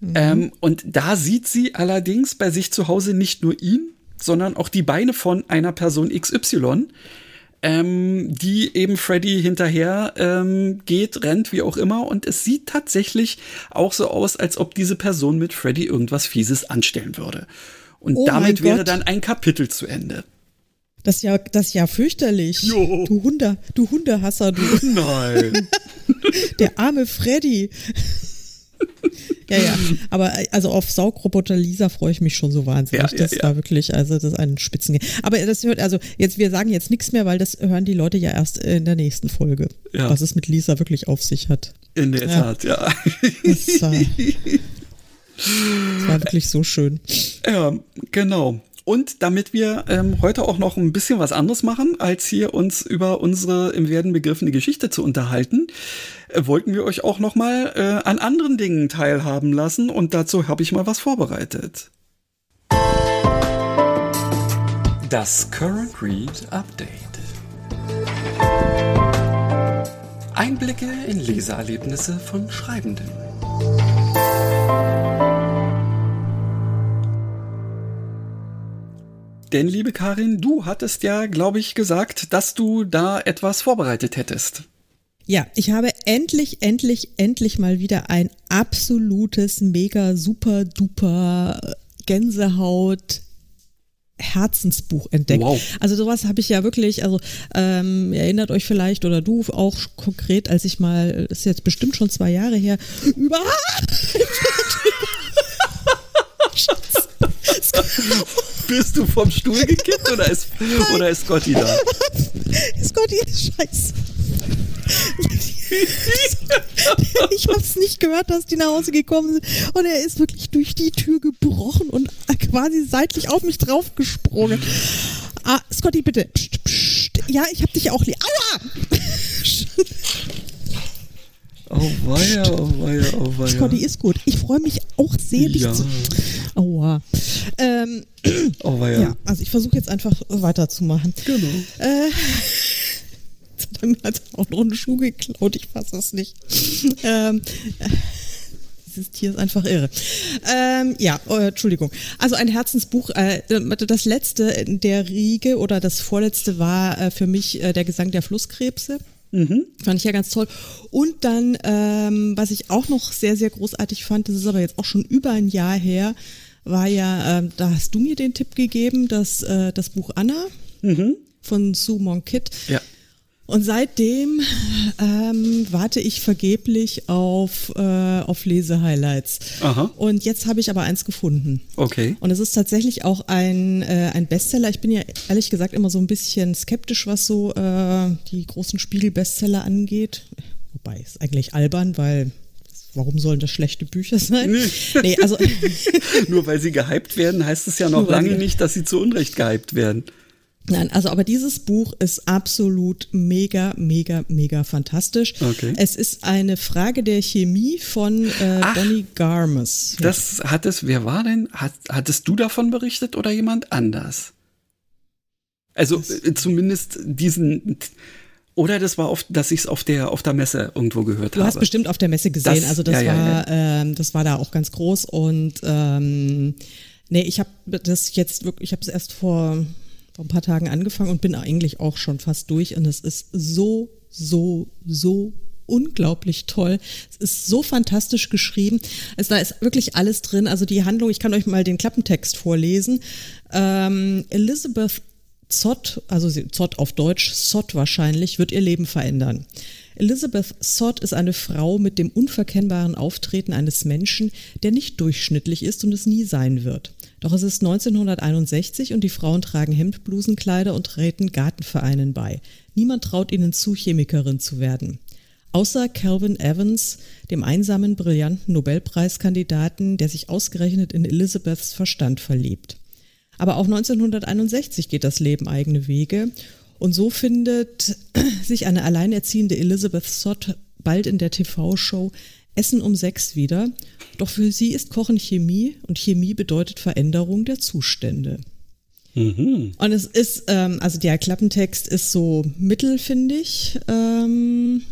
Mhm. Ähm, und da sieht sie allerdings bei sich zu Hause nicht nur ihn, sondern auch die Beine von einer Person XY, ähm, die eben Freddy hinterher ähm, geht, rennt, wie auch immer. Und es sieht tatsächlich auch so aus, als ob diese Person mit Freddy irgendwas Fieses anstellen würde. Und oh damit wäre dann ein Kapitel zu Ende. Das ist ja, das ist ja fürchterlich. Jo. Du Hunde, du Hundehasser, du. [LAUGHS] Nein. [LAUGHS] Der arme Freddy. [LAUGHS] ja, ja. Aber also auf Saugroboter Lisa freue ich mich schon so wahnsinnig. Ja, das ja, war wirklich, also das ist ein Spitzen. Aber das hört, also jetzt, wir sagen jetzt nichts mehr, weil das hören die Leute ja erst in der nächsten Folge. Ja. Was es mit Lisa wirklich auf sich hat. In der Tat, ja. Das war, das war wirklich so schön. Ja, genau. Und damit wir ähm, heute auch noch ein bisschen was anderes machen, als hier uns über unsere im Werden begriffene Geschichte zu unterhalten, äh, wollten wir euch auch noch mal äh, an anderen Dingen teilhaben lassen. Und dazu habe ich mal was vorbereitet. Das Current Read Update. Einblicke in Leseerlebnisse von Schreibenden. Denn, liebe Karin, du hattest ja, glaube ich, gesagt, dass du da etwas vorbereitet hättest. Ja, ich habe endlich, endlich, endlich mal wieder ein absolutes, mega, super, duper Gänsehaut Herzensbuch entdeckt. Wow. Also sowas habe ich ja wirklich, also ähm, erinnert euch vielleicht oder du auch konkret, als ich mal, das ist jetzt bestimmt schon zwei Jahre her, [LAUGHS] über. [LAUGHS] Bist du vom Stuhl gekippt oder ist, oder ist Scotty da? Scotty [LAUGHS] ist scheiße. [LAUGHS] ich habe es nicht gehört, dass die nach Hause gekommen sind. Und er ist wirklich durch die Tür gebrochen und quasi seitlich auf mich draufgesprungen. Ah, Scotty, bitte. Psst, psst. Ja, ich hab dich auch lieb. Aua! Oh weia, oh weia, oh weia. Scotty ist gut. Ich freue mich auch sehr, dich ja. zu. Aua. Ähm, oh weia. Ja, also ich versuche jetzt einfach weiterzumachen. Genau. Äh, dann hat er auch noch einen Schuh geklaut. Ich fasse das nicht. Ähm, [LAUGHS] dieses Tier ist einfach irre. Ähm, ja, äh, Entschuldigung. Also ein Herzensbuch. Äh, das letzte der Riege oder das vorletzte war äh, für mich äh, der Gesang der Flusskrebse. Mhm. Fand ich ja ganz toll. Und dann, ähm, was ich auch noch sehr, sehr großartig fand, das ist aber jetzt auch schon über ein Jahr her, war ja, äh, da hast du mir den Tipp gegeben, dass äh, das Buch Anna mhm. von Sue Monk-Kit. Ja. Und seitdem ähm, warte ich vergeblich auf, äh, auf Lesehighlights. Aha. Und jetzt habe ich aber eins gefunden. Okay. Und es ist tatsächlich auch ein, äh, ein Bestseller. Ich bin ja ehrlich gesagt immer so ein bisschen skeptisch, was so äh, die großen Spiegel-Bestseller angeht. Wobei, ist eigentlich albern, weil warum sollen das schlechte Bücher sein? Nee also [LAUGHS] Nur weil sie gehypt werden, heißt es ja noch lange nicht, dass sie zu Unrecht gehypt werden. Nein, also aber dieses Buch ist absolut mega, mega, mega fantastisch. Okay. Es ist eine Frage der Chemie von äh, Ach, Bonnie Garmes. Das hat es, wer war denn? Hat, hattest du davon berichtet oder jemand anders? Also äh, zumindest diesen oder das war oft, dass ich es auf der auf der Messe irgendwo gehört du habe. Du hast bestimmt auf der Messe gesehen. Das, also das ja, war ja. Ähm, das war da auch ganz groß und ähm, nee, ich habe das jetzt wirklich, ich habe es erst vor vor ein paar Tagen angefangen und bin eigentlich auch schon fast durch. Und es ist so, so, so unglaublich toll. Es ist so fantastisch geschrieben. Also da ist wirklich alles drin. Also die Handlung, ich kann euch mal den Klappentext vorlesen. Ähm, Elizabeth Zott, also Zott auf Deutsch, Zott wahrscheinlich, wird ihr Leben verändern. Elizabeth Zott ist eine Frau mit dem unverkennbaren Auftreten eines Menschen, der nicht durchschnittlich ist und es nie sein wird. Doch es ist 1961 und die Frauen tragen Hemdblusenkleider und treten Gartenvereinen bei. Niemand traut ihnen zu, Chemikerin zu werden. Außer Calvin Evans, dem einsamen, brillanten Nobelpreiskandidaten, der sich ausgerechnet in Elizabeths Verstand verliebt. Aber auch 1961 geht das Leben eigene Wege und so findet [CLEARS THROAT] sich eine alleinerziehende Elizabeth Sott bald in der TV-Show Essen um sechs wieder. Doch für sie ist Kochen Chemie und Chemie bedeutet Veränderung der Zustände. Mhm. Und es ist, ähm, also der Klappentext ist so mittel, finde ich. Ähm,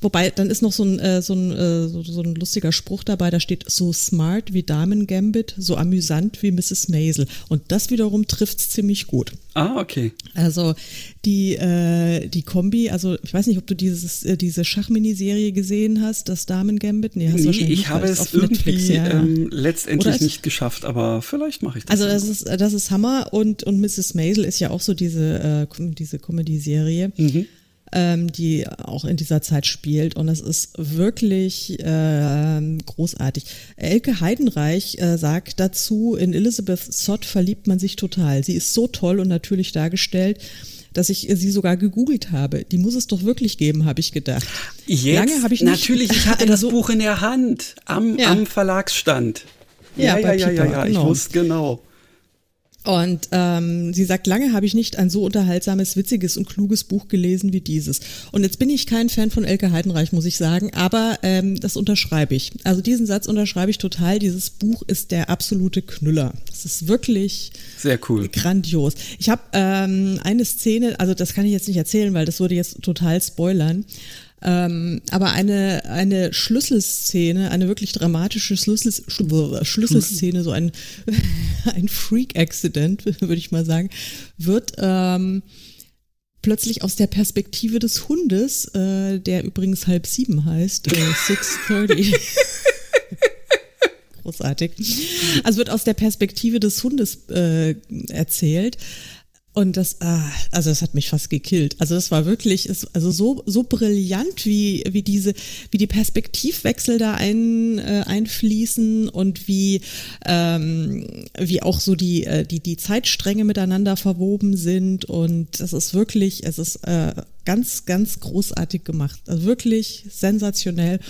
Wobei, dann ist noch so ein, äh, so, ein, äh, so, so, ein lustiger Spruch dabei, da steht so smart wie Damen Gambit, so amüsant wie Mrs. Maisel. Und das wiederum trifft es ziemlich gut. Ah, okay. Also die, äh, die Kombi, also ich weiß nicht, ob du dieses, äh, diese Schachminiserie gesehen hast, das Damen Gambit? Nee, hast nee, ich nicht, habe es irgendwie Netflix, ja. ähm, letztendlich nicht geschafft, aber vielleicht mache ich das. Also das ist, das ist Hammer und, und Mrs. Maisel ist ja auch so diese, äh, diese Comedy-Serie. Mhm ähm, die auch in dieser Zeit spielt. Und es ist wirklich äh, großartig. Elke Heidenreich äh, sagt dazu, in Elizabeth Sott verliebt man sich total. Sie ist so toll und natürlich dargestellt dass ich sie sogar gegoogelt habe. Die muss es doch wirklich geben, habe ich gedacht. Jetzt, Lange habe ich nicht, natürlich, ich hatte [LAUGHS] das Buch in der Hand am, ja. am Verlagsstand. Ja, ja, ja, ja, ja, ja, genau. ich wusste genau. Und ähm, sie sagt, lange habe ich nicht ein so unterhaltsames, witziges und kluges Buch gelesen wie dieses. Und jetzt bin ich kein Fan von Elke Heidenreich, muss ich sagen, aber ähm, das unterschreibe ich. Also diesen Satz unterschreibe ich total. Dieses Buch ist der absolute Knüller. Das ist wirklich sehr cool, grandios. Ich habe ähm, eine Szene, also das kann ich jetzt nicht erzählen, weil das würde jetzt total spoilern. Ähm, aber eine, eine Schlüsselszene, eine wirklich dramatische Schlüssel, Schlüsselszene, so ein, [LAUGHS] ein Freak-Accident, [LAUGHS] würde ich mal sagen, wird ähm, plötzlich aus der Perspektive des Hundes, äh, der übrigens halb sieben heißt, äh, 6.30. [LAUGHS] großartig. Also wird aus der Perspektive des Hundes äh, erzählt. Und das, ah, also das hat mich fast gekillt. Also das war wirklich, also so so brillant, wie wie diese, wie die Perspektivwechsel da ein, äh, einfließen und wie ähm, wie auch so die äh, die die Zeitstränge miteinander verwoben sind. Und das ist wirklich, es ist äh, ganz ganz großartig gemacht. Also wirklich sensationell.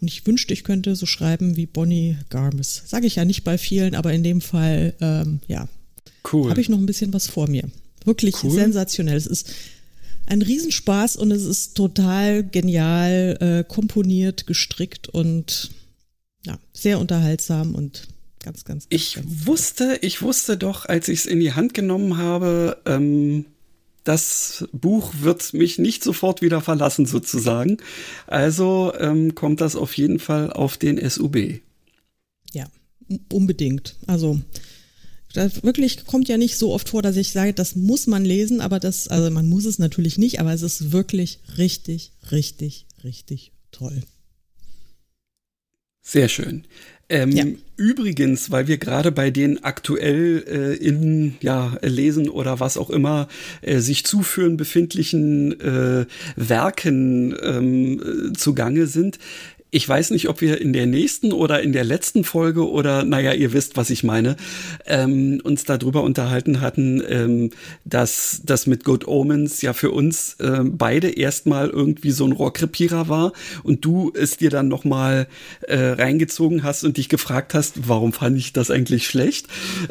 Und ich wünschte, ich könnte so schreiben wie Bonnie Garmes. Sage ich ja nicht bei vielen, aber in dem Fall, ähm, ja, cool. habe ich noch ein bisschen was vor mir. Wirklich cool. sensationell. Es ist ein Riesenspaß und es ist total genial äh, komponiert, gestrickt und ja, sehr unterhaltsam und ganz, ganz, ganz Ich ganz wusste, ich wusste doch, als ich es in die Hand genommen habe, ähm, das Buch wird mich nicht sofort wieder verlassen, sozusagen. Also ähm, kommt das auf jeden Fall auf den SUB. Ja, unbedingt. Also das wirklich kommt ja nicht so oft vor, dass ich sage, das muss man lesen, aber das, also man muss es natürlich nicht, aber es ist wirklich richtig, richtig, richtig toll. Sehr schön. Ähm, ja. Übrigens, weil wir gerade bei den aktuell äh, in ja lesen oder was auch immer äh, sich zuführen befindlichen äh, Werken ähm, zugange sind, ich weiß nicht, ob wir in der nächsten oder in der letzten Folge oder, naja, ihr wisst, was ich meine, ähm, uns darüber unterhalten hatten, ähm, dass das mit Good Omens ja für uns äh, beide erstmal irgendwie so ein Rohrkrepierer war und du es dir dann nochmal äh, reingezogen hast und dich gefragt hast, warum fand ich das eigentlich schlecht?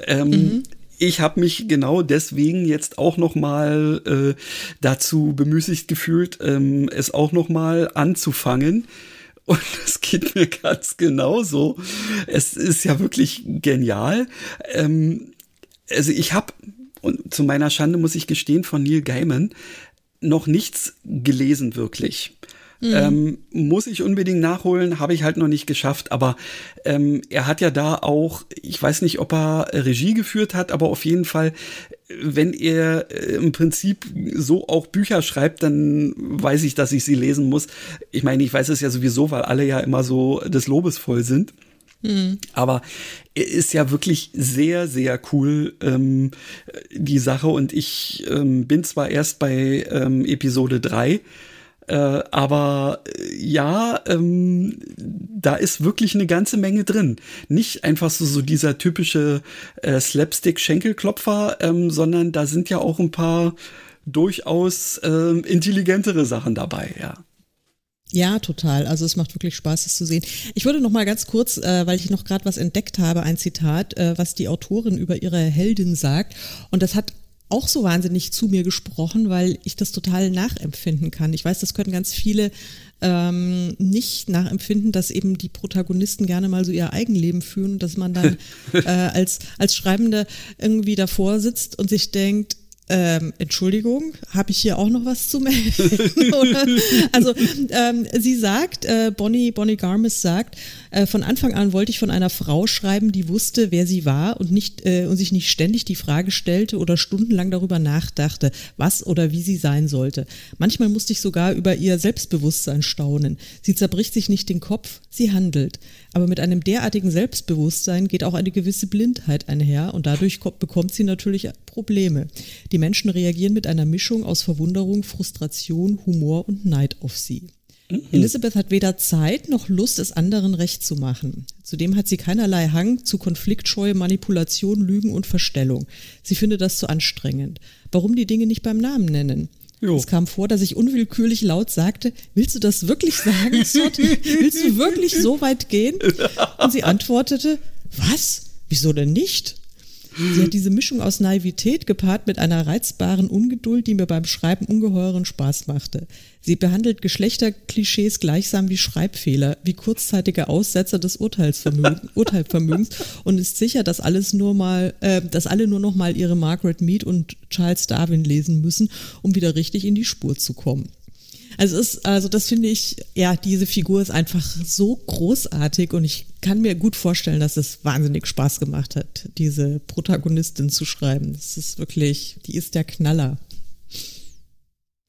Ähm, mhm ich habe mich genau deswegen jetzt auch noch mal äh, dazu bemüßigt gefühlt, ähm, es auch noch mal anzufangen. Und [LAUGHS] es geht mir ganz genauso. Es ist ja wirklich genial. Ähm, also ich habe, und zu meiner Schande muss ich gestehen, von Neil Gaiman noch nichts gelesen wirklich. Mhm. Ähm, muss ich unbedingt nachholen, habe ich halt noch nicht geschafft, aber ähm, er hat ja da auch, ich weiß nicht, ob er Regie geführt hat, aber auf jeden Fall, wenn er äh, im Prinzip so auch Bücher schreibt, dann weiß ich, dass ich sie lesen muss. Ich meine, ich weiß es ja sowieso, weil alle ja immer so des Lobes voll sind. Mhm. Aber ist ja wirklich sehr, sehr cool, ähm, die Sache. Und ich ähm, bin zwar erst bei ähm, Episode drei äh, aber äh, ja, ähm, da ist wirklich eine ganze Menge drin. Nicht einfach so, so dieser typische äh, Slapstick-Schenkelklopfer, ähm, sondern da sind ja auch ein paar durchaus ähm, intelligentere Sachen dabei, ja. Ja, total. Also es macht wirklich Spaß, es zu sehen. Ich würde noch mal ganz kurz, äh, weil ich noch gerade was entdeckt habe, ein Zitat, äh, was die Autorin über ihre Heldin sagt. Und das hat auch so wahnsinnig zu mir gesprochen, weil ich das total nachempfinden kann. Ich weiß, das können ganz viele ähm, nicht nachempfinden, dass eben die Protagonisten gerne mal so ihr Eigenleben führen, dass man dann [LAUGHS] äh, als, als Schreibende irgendwie davor sitzt und sich denkt, ähm, Entschuldigung, habe ich hier auch noch was zu melden? [LAUGHS] also ähm, sie sagt, äh, Bonnie, Bonnie Garmis sagt, äh, von Anfang an wollte ich von einer Frau schreiben, die wusste, wer sie war und nicht äh, und sich nicht ständig die Frage stellte oder stundenlang darüber nachdachte, was oder wie sie sein sollte. Manchmal musste ich sogar über ihr Selbstbewusstsein staunen. Sie zerbricht sich nicht den Kopf, sie handelt. Aber mit einem derartigen Selbstbewusstsein geht auch eine gewisse Blindheit einher und dadurch bekommt sie natürlich Probleme. Die Menschen reagieren mit einer Mischung aus Verwunderung, Frustration, Humor und Neid auf sie. Mhm. Elizabeth hat weder Zeit noch Lust, es anderen recht zu machen. Zudem hat sie keinerlei Hang zu Konfliktscheue, Manipulation, Lügen und Verstellung. Sie findet das zu anstrengend. Warum die Dinge nicht beim Namen nennen? Jo. Es kam vor, dass ich unwillkürlich laut sagte, willst du das wirklich sagen, Sot? willst du wirklich so weit gehen? [LAUGHS] Und sie antwortete, was? Wieso denn nicht? Sie hat diese Mischung aus Naivität gepaart mit einer reizbaren Ungeduld, die mir beim Schreiben ungeheuren Spaß machte. Sie behandelt Geschlechterklischees gleichsam wie Schreibfehler, wie kurzzeitige Aussetzer des Urteilsvermögen, [LAUGHS] Urteilvermögens und ist sicher, dass alles nur mal, äh, dass alle nur noch mal ihre Margaret Mead und Charles Darwin lesen müssen, um wieder richtig in die Spur zu kommen. Also ist, also das finde ich, ja, diese Figur ist einfach so großartig und ich kann mir gut vorstellen, dass es wahnsinnig Spaß gemacht hat, diese Protagonistin zu schreiben. Das ist wirklich, die ist der Knaller.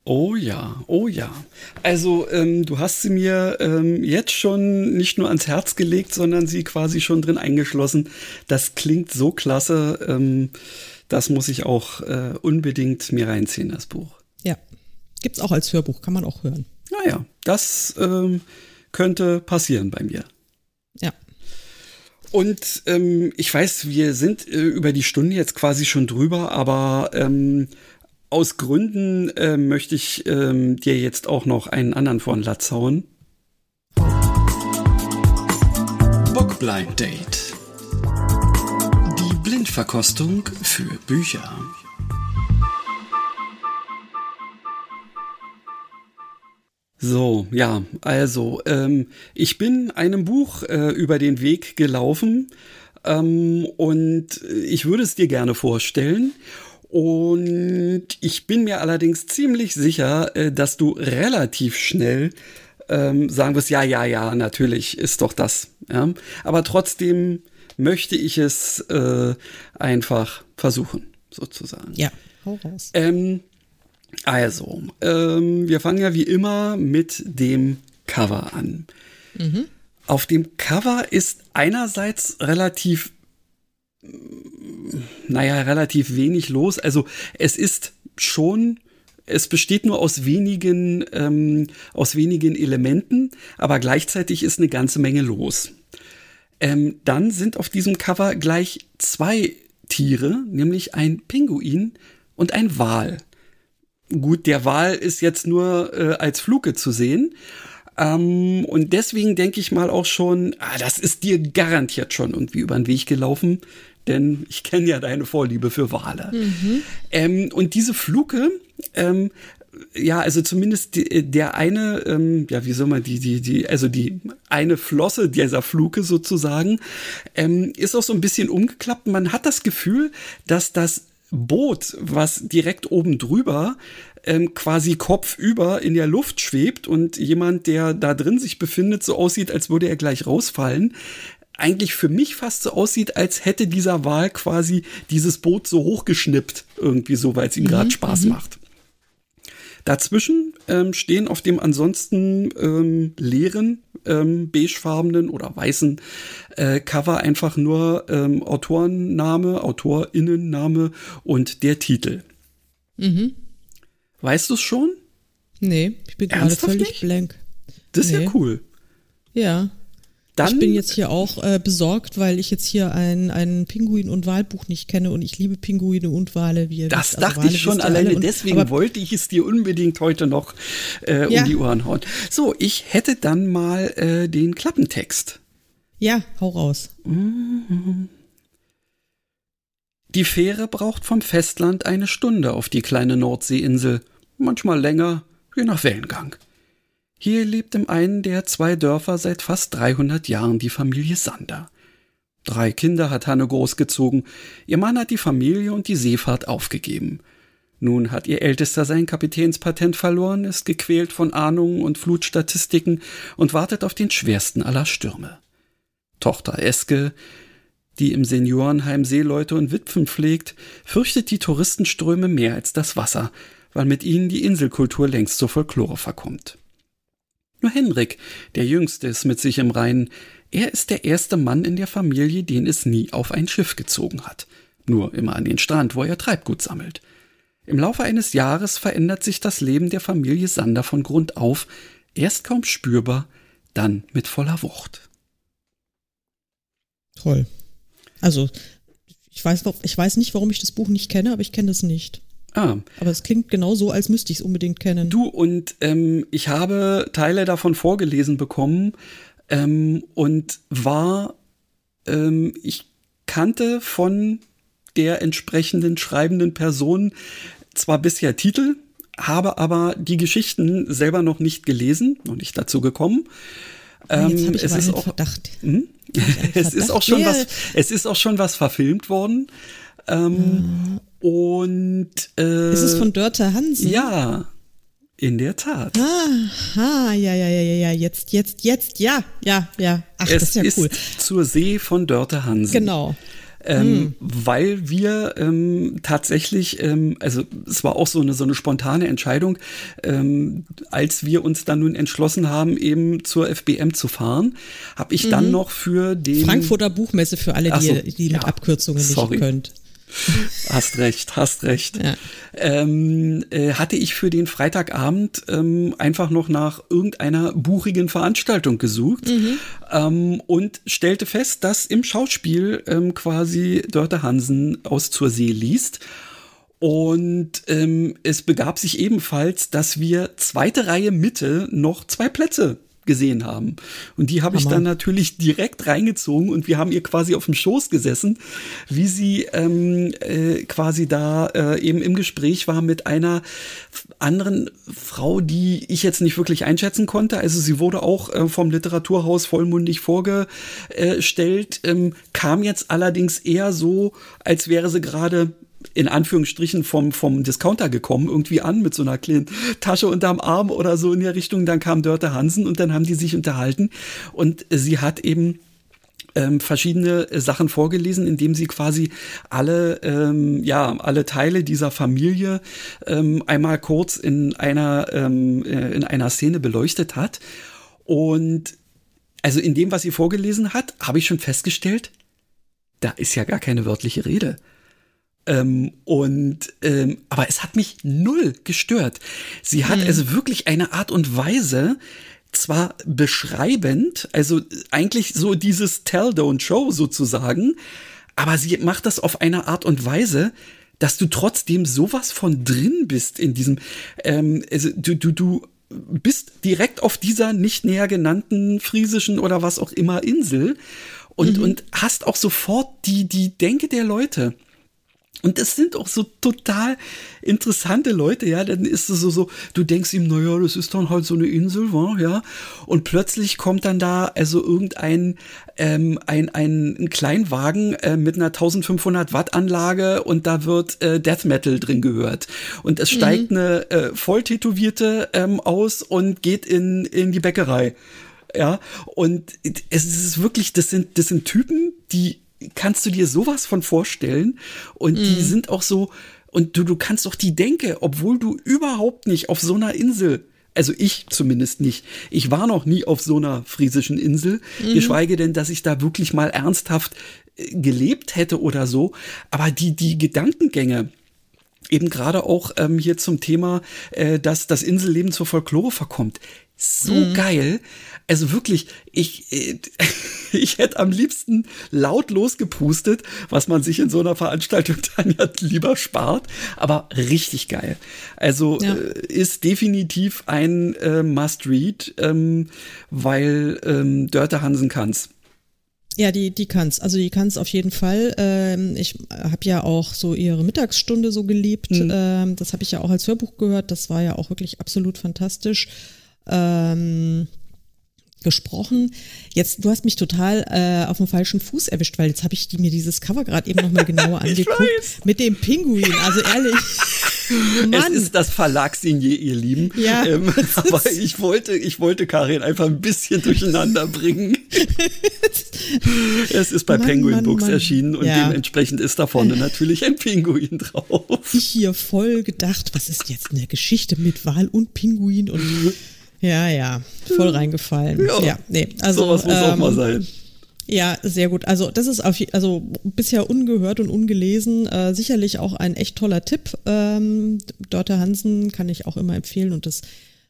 Oh ja, oh ja. Also ähm, du hast sie mir ähm, jetzt schon nicht nur ans Herz gelegt, sondern sie quasi schon drin eingeschlossen. Das klingt so klasse. Ähm, das muss ich auch äh, unbedingt mir reinziehen, das Buch. Ja, gibt's auch als Hörbuch, kann man auch hören. Naja, das ähm, könnte passieren bei mir. Ja. Und ähm, ich weiß, wir sind äh, über die Stunde jetzt quasi schon drüber, aber ähm, aus Gründen äh, möchte ich ähm, dir jetzt auch noch einen anderen von Latz hauen. Bookblind Date. Die Blindverkostung für Bücher. So, ja, also ähm, ich bin einem Buch äh, über den Weg gelaufen ähm, und ich würde es dir gerne vorstellen. Und ich bin mir allerdings ziemlich sicher, äh, dass du relativ schnell ähm, sagen wirst, ja, ja, ja, natürlich ist doch das. Ja? Aber trotzdem möchte ich es äh, einfach versuchen, sozusagen. Ja, hau raus. Ähm, also, ähm, wir fangen ja wie immer mit dem Cover an. Mhm. Auf dem Cover ist einerseits relativ naja, relativ wenig los. Also es ist schon, es besteht nur aus wenigen, ähm, aus wenigen Elementen, aber gleichzeitig ist eine ganze Menge los. Ähm, dann sind auf diesem Cover gleich zwei Tiere, nämlich ein Pinguin und ein Wal. Gut, der Wal ist jetzt nur äh, als Fluke zu sehen. Ähm, und deswegen denke ich mal auch schon, ah, das ist dir garantiert schon irgendwie über den Weg gelaufen denn ich kenne ja deine Vorliebe für Wale. Mhm. Ähm, und diese Fluke, ähm, ja, also zumindest die, der eine, ähm, ja, wie soll man die, die, die, also die eine Flosse dieser Fluke sozusagen, ähm, ist auch so ein bisschen umgeklappt. Man hat das Gefühl, dass das Boot, was direkt oben drüber ähm, quasi kopfüber in der Luft schwebt und jemand, der da drin sich befindet, so aussieht, als würde er gleich rausfallen eigentlich für mich fast so aussieht, als hätte dieser Wal quasi dieses Boot so hochgeschnippt, irgendwie so, weil es ihm mhm, gerade Spaß mhm. macht. Dazwischen ähm, stehen auf dem ansonsten ähm, leeren, ähm, beigefarbenen oder weißen äh, Cover einfach nur ähm, Autorenname, Autorinnenname und der Titel. Mhm. Weißt du es schon? Nee, ich bin gerade völlig nicht? blank. Das ist nee. ja cool. Ja. Dann, ich bin jetzt hier auch äh, besorgt, weil ich jetzt hier ein, ein Pinguin- und Wahlbuch nicht kenne und ich liebe Pinguine und Wale. Wie das wisst. Also dachte Wale ich schon alleine, und, deswegen wollte ich es dir unbedingt heute noch äh, ja. um die Ohren hauen. So, ich hätte dann mal äh, den Klappentext. Ja, hau raus. Die Fähre braucht vom Festland eine Stunde auf die kleine Nordseeinsel, manchmal länger, je nach Wellengang. Hier lebt im einen der zwei Dörfer seit fast 300 Jahren die Familie Sander. Drei Kinder hat Hanne großgezogen. Ihr Mann hat die Familie und die Seefahrt aufgegeben. Nun hat ihr Ältester sein Kapitänspatent verloren, ist gequält von Ahnungen und Flutstatistiken und wartet auf den schwersten aller Stürme. Tochter Eske, die im Seniorenheim Seeleute und Witwen pflegt, fürchtet die Touristenströme mehr als das Wasser, weil mit ihnen die Inselkultur längst zur Folklore verkommt. Nur Henrik, der Jüngste, ist mit sich im Reinen. Er ist der erste Mann in der Familie, den es nie auf ein Schiff gezogen hat. Nur immer an den Strand, wo er Treibgut sammelt. Im Laufe eines Jahres verändert sich das Leben der Familie Sander von Grund auf, erst kaum spürbar, dann mit voller Wucht. Toll. Also, ich weiß, ich weiß nicht, warum ich das Buch nicht kenne, aber ich kenne es nicht. Ah. Aber es klingt genau so, als müsste ich es unbedingt kennen. Du, und ähm, ich habe Teile davon vorgelesen bekommen ähm, und war, ähm, ich kannte von der entsprechenden schreibenden Person zwar bisher Titel, habe aber die Geschichten selber noch nicht gelesen, noch nicht dazu gekommen. Ah, jetzt habe ich ähm, [LAUGHS] es ist auch, Verdacht. Hm? es ist auch schon was, es ist auch schon was verfilmt worden. Ähm, und äh, ist es von Dörte Hansen? Ja, in der Tat. Ah, ja, ja, ja, ja, ja, jetzt, jetzt, jetzt, ja, ja, ja. Ach, es das ist ja cool. Ist zur See von Dörte Hansen. Genau. ähm, hm. weil wir ähm, tatsächlich, ähm, also es war auch so eine so eine spontane Entscheidung, ähm, als wir uns dann nun entschlossen haben, eben zur FBM zu fahren, habe ich mhm. dann noch für den Frankfurter Buchmesse für alle, die, so, die mit ja, Abkürzungen sorry. nicht könnt. Hast recht, hast recht. Ja. Ähm, äh, hatte ich für den Freitagabend ähm, einfach noch nach irgendeiner buchigen Veranstaltung gesucht mhm. ähm, und stellte fest, dass im Schauspiel ähm, quasi Dörte Hansen aus Zur See liest. Und ähm, es begab sich ebenfalls, dass wir zweite Reihe Mitte noch zwei Plätze gesehen haben. Und die habe ich dann natürlich direkt reingezogen und wir haben ihr quasi auf dem Schoß gesessen, wie sie ähm, äh, quasi da äh, eben im Gespräch war mit einer anderen Frau, die ich jetzt nicht wirklich einschätzen konnte. Also sie wurde auch äh, vom Literaturhaus vollmundig vorgestellt, ähm, kam jetzt allerdings eher so, als wäre sie gerade in Anführungsstrichen vom, vom Discounter gekommen, irgendwie an mit so einer kleinen Tasche unterm Arm oder so in der Richtung. Dann kam Dörte Hansen und dann haben die sich unterhalten und sie hat eben ähm, verschiedene Sachen vorgelesen, indem sie quasi alle, ähm, ja, alle Teile dieser Familie ähm, einmal kurz in einer, ähm, äh, in einer Szene beleuchtet hat. Und also in dem, was sie vorgelesen hat, habe ich schon festgestellt, da ist ja gar keine wörtliche Rede. Ähm, und ähm, aber es hat mich null gestört. Sie hat hm. also wirklich eine Art und Weise, zwar beschreibend, also eigentlich so dieses Tell Don't Show sozusagen, aber sie macht das auf eine Art und Weise, dass du trotzdem sowas von drin bist in diesem, ähm, also du, du, du bist direkt auf dieser nicht näher genannten friesischen oder was auch immer Insel und, mhm. und hast auch sofort die, die Denke der Leute. Und das sind auch so total interessante Leute, ja. Dann ist es so, so, du denkst ihm, naja, das ist dann halt so eine Insel, wa, ja. Und plötzlich kommt dann da also irgendein ähm, ein, ein, ein Kleinwagen äh, mit einer 1500 Watt Anlage und da wird äh, Death Metal drin gehört. Und es steigt mhm. eine äh, Volltätowierte ähm, aus und geht in, in die Bäckerei. Ja, und es ist wirklich, das sind, das sind Typen, die kannst du dir sowas von vorstellen? Und mm. die mhm. sind auch so, und du, du kannst doch die Denke, obwohl du überhaupt nicht auf so einer Insel also ich zumindest nicht. Ich war noch nie auf so einer friesischen Insel, mhm. geschweige denn, dass ich da wirklich mal ernsthaft äh, gelebt hätte oder so. Aber die, die Gedankengänge, eben gerade auch ähm, hier zum Thema, äh, dass das Inselleben zur Folklore verkommt. So mhm. geil. Also wirklich, ich, äh, [LAUGHS] ich hätte am liebsten laut losgepustet, was man sich in so einer Veranstaltung [LAUGHS] dann ja lieber spart, aber richtig geil. Also ja. äh, ist definitiv ein äh, Must-Read, ähm, weil ähm, Dörte Hansen kann's. Ja, die, die kann's. Also die kann's auf jeden Fall. Ähm, ich habe ja auch so ihre Mittagsstunde so geliebt. Mhm. Ähm, das habe ich ja auch als Hörbuch gehört. Das war ja auch wirklich absolut fantastisch. Ähm, gesprochen. Jetzt, du hast mich total äh, auf dem falschen Fuß erwischt, weil jetzt habe ich die, mir dieses Cover gerade eben nochmal [LAUGHS] genauer angeguckt. Mit dem Pinguin, also ehrlich. [LAUGHS] Mann. Es ist das Verlagssignier, ihr Lieben. Ja, ähm, [LAUGHS] aber ich wollte, ich wollte Karin einfach ein bisschen durcheinander bringen. es ist bei Mann, Penguin Mann, Books Mann. erschienen und ja. dementsprechend ist da vorne natürlich ein Pinguin drauf. Ich hier voll gedacht, was ist jetzt eine Geschichte mit Wal und Pinguin und ja, ja, voll reingefallen. Ja, ja nee, also sowas muss ähm, auch mal sein. Ja, sehr gut. Also das ist auf, also bisher ungehört und ungelesen. Äh, sicherlich auch ein echt toller Tipp. Ähm, Dörte Hansen kann ich auch immer empfehlen und das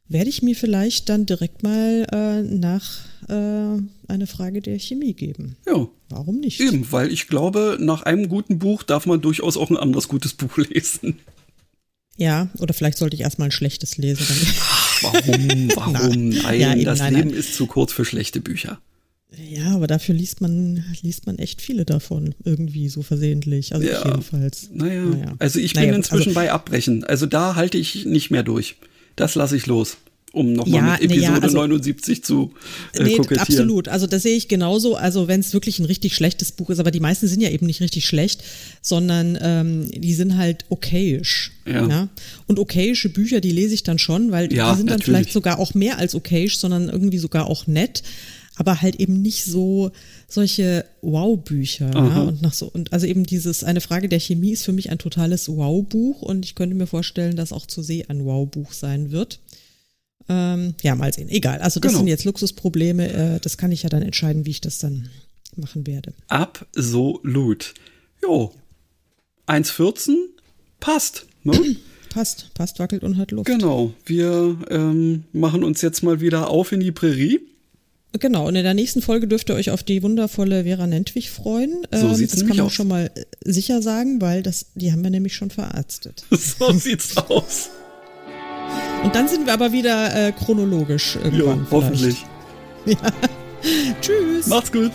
werde ich mir vielleicht dann direkt mal äh, nach äh, eine Frage der Chemie geben. Ja. Warum nicht? Eben, weil ich glaube, nach einem guten Buch darf man durchaus auch ein anderes gutes Buch lesen. Ja, oder vielleicht sollte ich erstmal ein schlechtes lesen. [LAUGHS] Warum? [LAUGHS] Warum? Nein, ja, das nein, Leben nein. ist zu kurz für schlechte Bücher. Ja, aber dafür liest man, liest man echt viele davon, irgendwie so versehentlich. Also ja, jedenfalls. Naja. naja. Also ich bin naja, inzwischen also, bei Abbrechen. Also da halte ich nicht mehr durch. Das lasse ich los um nochmal ja, mit Episode ja, also, 79 zu äh, nee, kokettieren. Absolut, also das sehe ich genauso. Also wenn es wirklich ein richtig schlechtes Buch ist, aber die meisten sind ja eben nicht richtig schlecht, sondern ähm, die sind halt okayisch. Ja. ja. Und okayische Bücher, die lese ich dann schon, weil die sind dann natürlich. vielleicht sogar auch mehr als okayisch, sondern irgendwie sogar auch nett. aber halt eben nicht so solche Wow-Bücher. Ja? Und nach so, und also eben dieses, eine Frage der Chemie ist für mich ein totales Wow-Buch und ich könnte mir vorstellen, dass auch zu See ein Wow-Buch sein wird. Ähm, ja, mal sehen. Egal. Also das genau. sind jetzt Luxusprobleme. Äh, das kann ich ja dann entscheiden, wie ich das dann machen werde. Absolut. Jo. 1,14 passt. Ne? [CLEARS THROAT] passt, passt, wackelt und hat Luft. Genau. Wir ähm, machen uns jetzt mal wieder auf in die Prärie. Genau, und in der nächsten Folge dürft ihr euch auf die wundervolle Vera Nentwich freuen. So ähm, sieht's das kann man aus. schon mal äh, sicher sagen, weil das, die haben wir nämlich schon verarztet. [LAUGHS] so sieht's aus. Und dann sind wir aber wieder äh, chronologisch irgendwann. Jo, hoffentlich. [LAUGHS] Ja. Tschüss. Macht's gut.